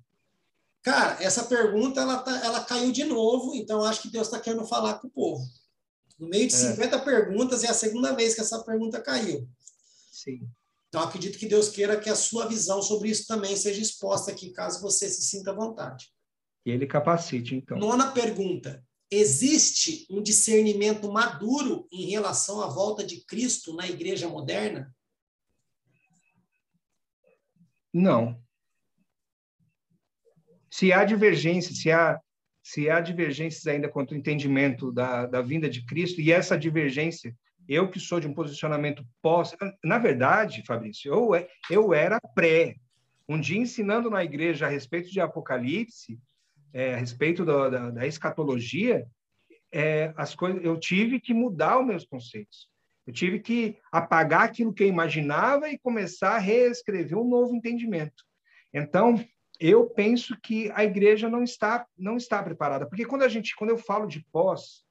Cara, essa pergunta ela, tá, ela caiu de novo, então acho que Deus está querendo falar com o povo. No meio de É. 50 perguntas, é a segunda vez que essa pergunta caiu. Sim. Então, acredito que Deus queira que a sua visão sobre isso também seja exposta aqui, caso você se sinta à vontade. Que ele capacite, então. Nona pergunta. Existe um discernimento maduro em relação à volta de Cristo na igreja moderna? Não. Se há divergência, se há, se há divergências ainda quanto ao entendimento da, da vinda de Cristo, e essa divergência, eu que sou de um posicionamento pós... Na verdade, Fabrício, eu, eu era pré. Um dia ensinando na igreja a respeito de Apocalipse, é, a respeito da, da, da escatologia, é, as coisas, eu tive que mudar os meus conceitos. Eu tive que apagar aquilo que eu imaginava e começar a reescrever um novo entendimento. Então, eu penso que a igreja não está não está preparada, porque quando a gente, quando eu falo de pós,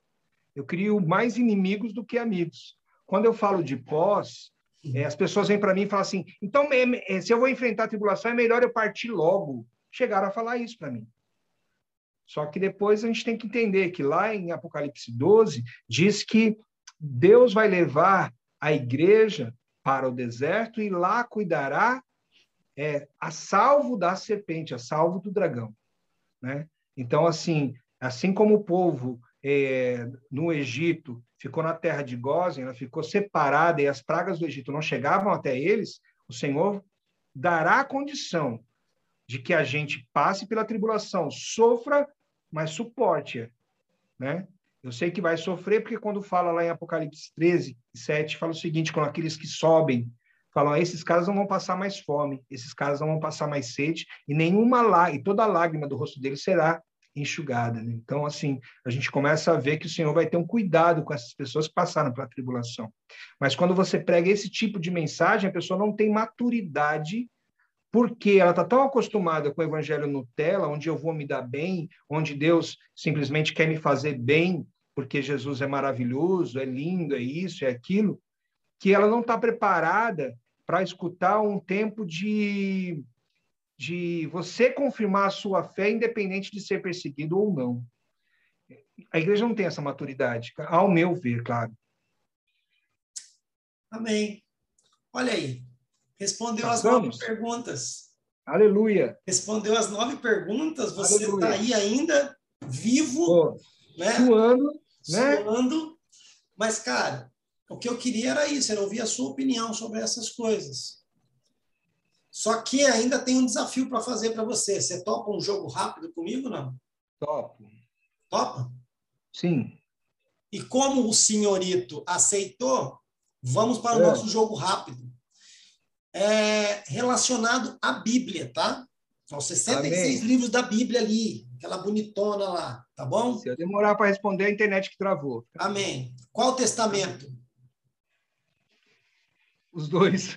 eu crio mais inimigos do que amigos. Quando eu falo de pós, é, as pessoas vêm para mim e falam assim: então, se eu vou enfrentar a tribulação, é melhor eu partir logo. Chegaram a falar isso para mim. Só que depois a gente tem que entender que lá em Apocalipse 12 diz que Deus vai levar a igreja para o deserto e lá cuidará é, a salvo da serpente, a salvo do dragão, né? Então assim, assim como o povo é, no Egito ficou na terra de Gósen, ela ficou separada e as pragas do Egito não chegavam até eles, o Senhor dará a condição de que a gente passe pela tribulação, sofra, mas suporte-a, né? Eu sei que vai sofrer, porque quando fala lá em Apocalipse 13, 7, fala o seguinte, com aqueles que sobem, falam, "Ah, esses caras não vão passar mais fome, esses caras não vão passar mais sede, e nenhuma lá, e toda lágrima do rosto deles será enxugada. Né? Então, assim, a gente começa a ver que o Senhor vai ter um cuidado com essas pessoas que passaram pela tribulação. Mas quando você prega esse tipo de mensagem, a pessoa não tem maturidade porque ela está tão acostumada com o evangelho Nutella, onde eu vou me dar bem, onde Deus simplesmente quer me fazer bem, porque Jesus é maravilhoso, é lindo, é isso, é aquilo, que ela não está preparada para escutar um tempo de, de você confirmar a sua fé, independente de ser perseguido ou não. A igreja não tem essa maturidade, ao meu ver, claro. Amém. Olha aí. Respondeu as Passamos? nove perguntas. Aleluia. Respondeu as nove perguntas. Você está aí ainda vivo, Pô, né? suando, né? Suando. Mas, cara, o que eu queria era isso, era ouvir a sua opinião sobre essas coisas. Só que ainda tem um desafio para fazer para você. Você topa um jogo rápido comigo, não? Top. Topa? Sim. E como o senhorito aceitou, vamos para o É. nosso jogo rápido. É relacionado à Bíblia, tá? São 66 Amém. livros da Bíblia ali, aquela bonitona lá, tá bom? Se eu demorar para responder, a internet que travou. Amém. Qual testamento? Os dois.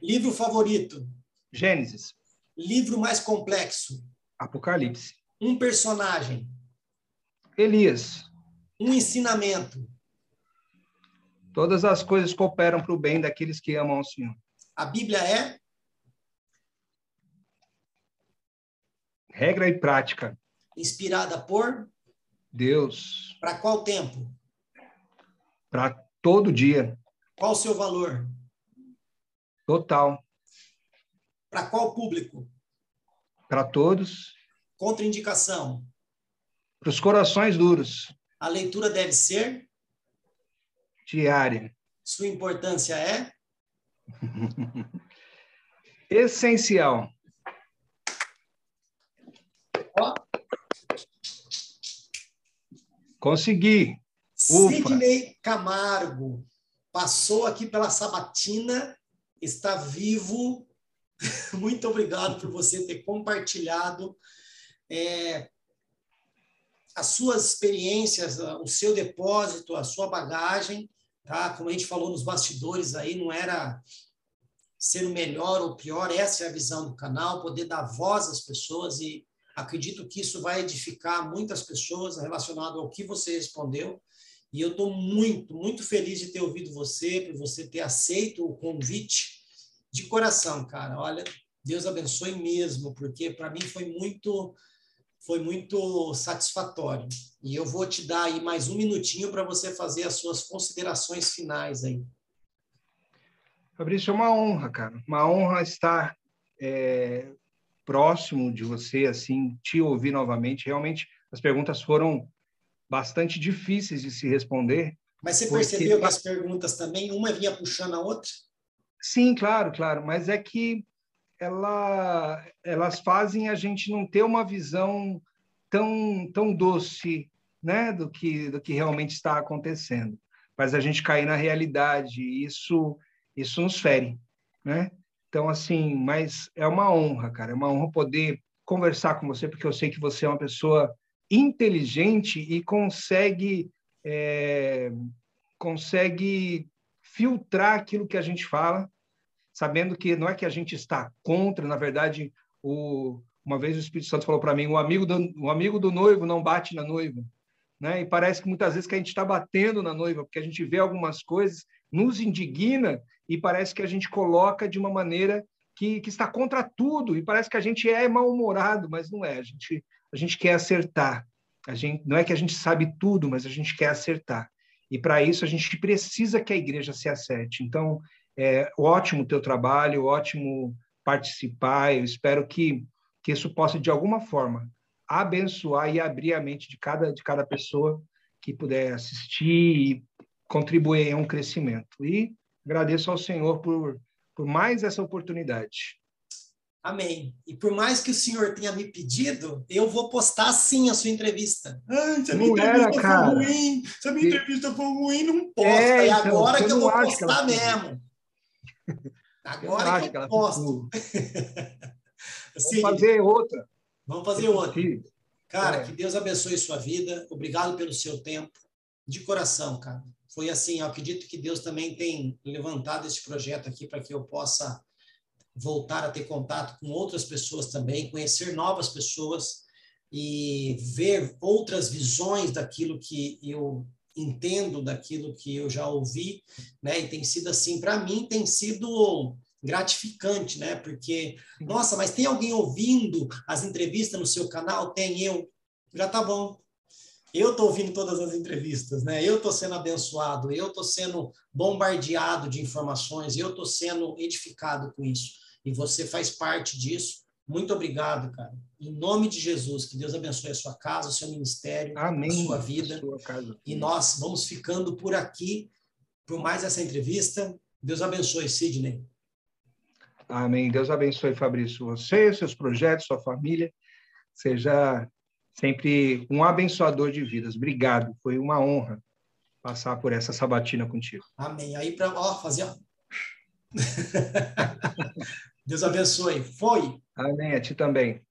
Livro favorito? Gênesis, Livro mais complexo? Apocalipse. Um personagem? Elias. Um ensinamento? Todas as coisas cooperam para o bem daqueles que amam ao Senhor. A Bíblia é Regra e prática. inspirada por Deus. para qual tempo? Para todo dia. Qual o seu valor? Total. Para qual público? Para todos. Contraindicação? Para os corações duros. A leitura deve ser? Diária. Sua importância é? (laughs) Essencial. Ó. Consegui. Ufa. Sidney Camargo passou aqui pela sabatina, está vivo. (laughs) Muito obrigado por você ter compartilhado é, as suas experiências, o seu depósito, a sua bagagem, tá? Como a gente falou nos bastidores aí, não era ser o melhor ou pior, essa é a visão do canal, poder dar voz às pessoas e acredito que isso vai edificar muitas pessoas relacionado ao que você respondeu. E eu estou muito, muito feliz de ter ouvido você, por você ter aceito o convite de coração, cara. Olha, Deus abençoe mesmo, porque para mim foi muito foi muito satisfatório. E eu vou te dar aí mais um minutinho para você fazer as suas considerações finais aí. Fabrício, é uma honra, cara. Uma honra estar é, próximo de você, assim, te ouvir novamente. Realmente, as perguntas foram bastante difíceis de se responder. Mas você porque... percebeu que as perguntas também, uma vinha puxando a outra? Sim, claro, claro. Mas é que ela, elas fazem a gente não ter uma visão tão, tão doce né, do, que, do que realmente está acontecendo. Faz a gente cair na realidade, e isso, isso nos fere. Né? Então, assim, mas é uma honra, cara, é uma honra poder conversar com você, porque eu sei que você é uma pessoa inteligente e consegue é, consegue filtrar aquilo que a gente fala, sabendo que não é que a gente está contra, na verdade, o, uma vez o Espírito Santo falou para mim, o amigo do, o amigo do noivo não bate na noiva, né? E parece que muitas vezes que a gente está batendo na noiva, porque a gente vê algumas coisas, nos indigna e parece que a gente coloca de uma maneira que, que está contra tudo e parece que a gente é mal-humorado, mas não é. A gente a gente quer acertar. A gente, não é que a gente sabe tudo, mas a gente quer acertar. E para isso a gente precisa que a igreja se acerte. Então, é ótimo o teu trabalho, ótimo participar. Eu espero que, que isso possa, de alguma forma, abençoar e abrir a mente de cada, de cada pessoa que puder assistir e contribuir em um crescimento. E agradeço ao Senhor por, por mais essa oportunidade. Amém. E por mais que o senhor tenha me pedido, eu vou postar sim a sua entrevista. Ah, se a minha não entrevista era, cara. for ruim, se a minha entrevista for ruim, não posta. É, e então, agora que eu vou postar mesmo. (laughs) Agora eu que eu posto. (laughs) Vamos fazer outra. Vamos fazer outra. Cara, é. que Deus abençoe sua vida. Obrigado pelo seu tempo. De coração, cara. Foi assim, eu acredito que Deus também tem levantado esse projeto aqui para que eu possa voltar a ter contato com outras pessoas também, conhecer novas pessoas e ver outras visões daquilo que eu entendo, daquilo que eu já ouvi, né? E tem sido assim, para mim tem sido gratificante, né? Porque, nossa, mas tem alguém ouvindo as entrevistas no seu canal? Tem eu. Já tá bom. Eu estou ouvindo todas as entrevistas, né? Eu estou sendo abençoado, eu estou sendo bombardeado de informações, eu estou sendo edificado com isso e você faz parte disso. Muito obrigado, cara. Em nome de Jesus, que Deus abençoe a sua casa, o seu ministério, Amém. a sua vida. A sua e nós vamos ficando por aqui por mais essa entrevista. Deus abençoe, Sidney. Amém. Deus abençoe, Fabrício, você, seus projetos, sua família. Seja sempre um abençoador de vidas. Obrigado. Foi uma honra passar por essa sabatina contigo. Amém. Aí para fazer (laughs) Deus abençoe. Foi. Amém. A ti também.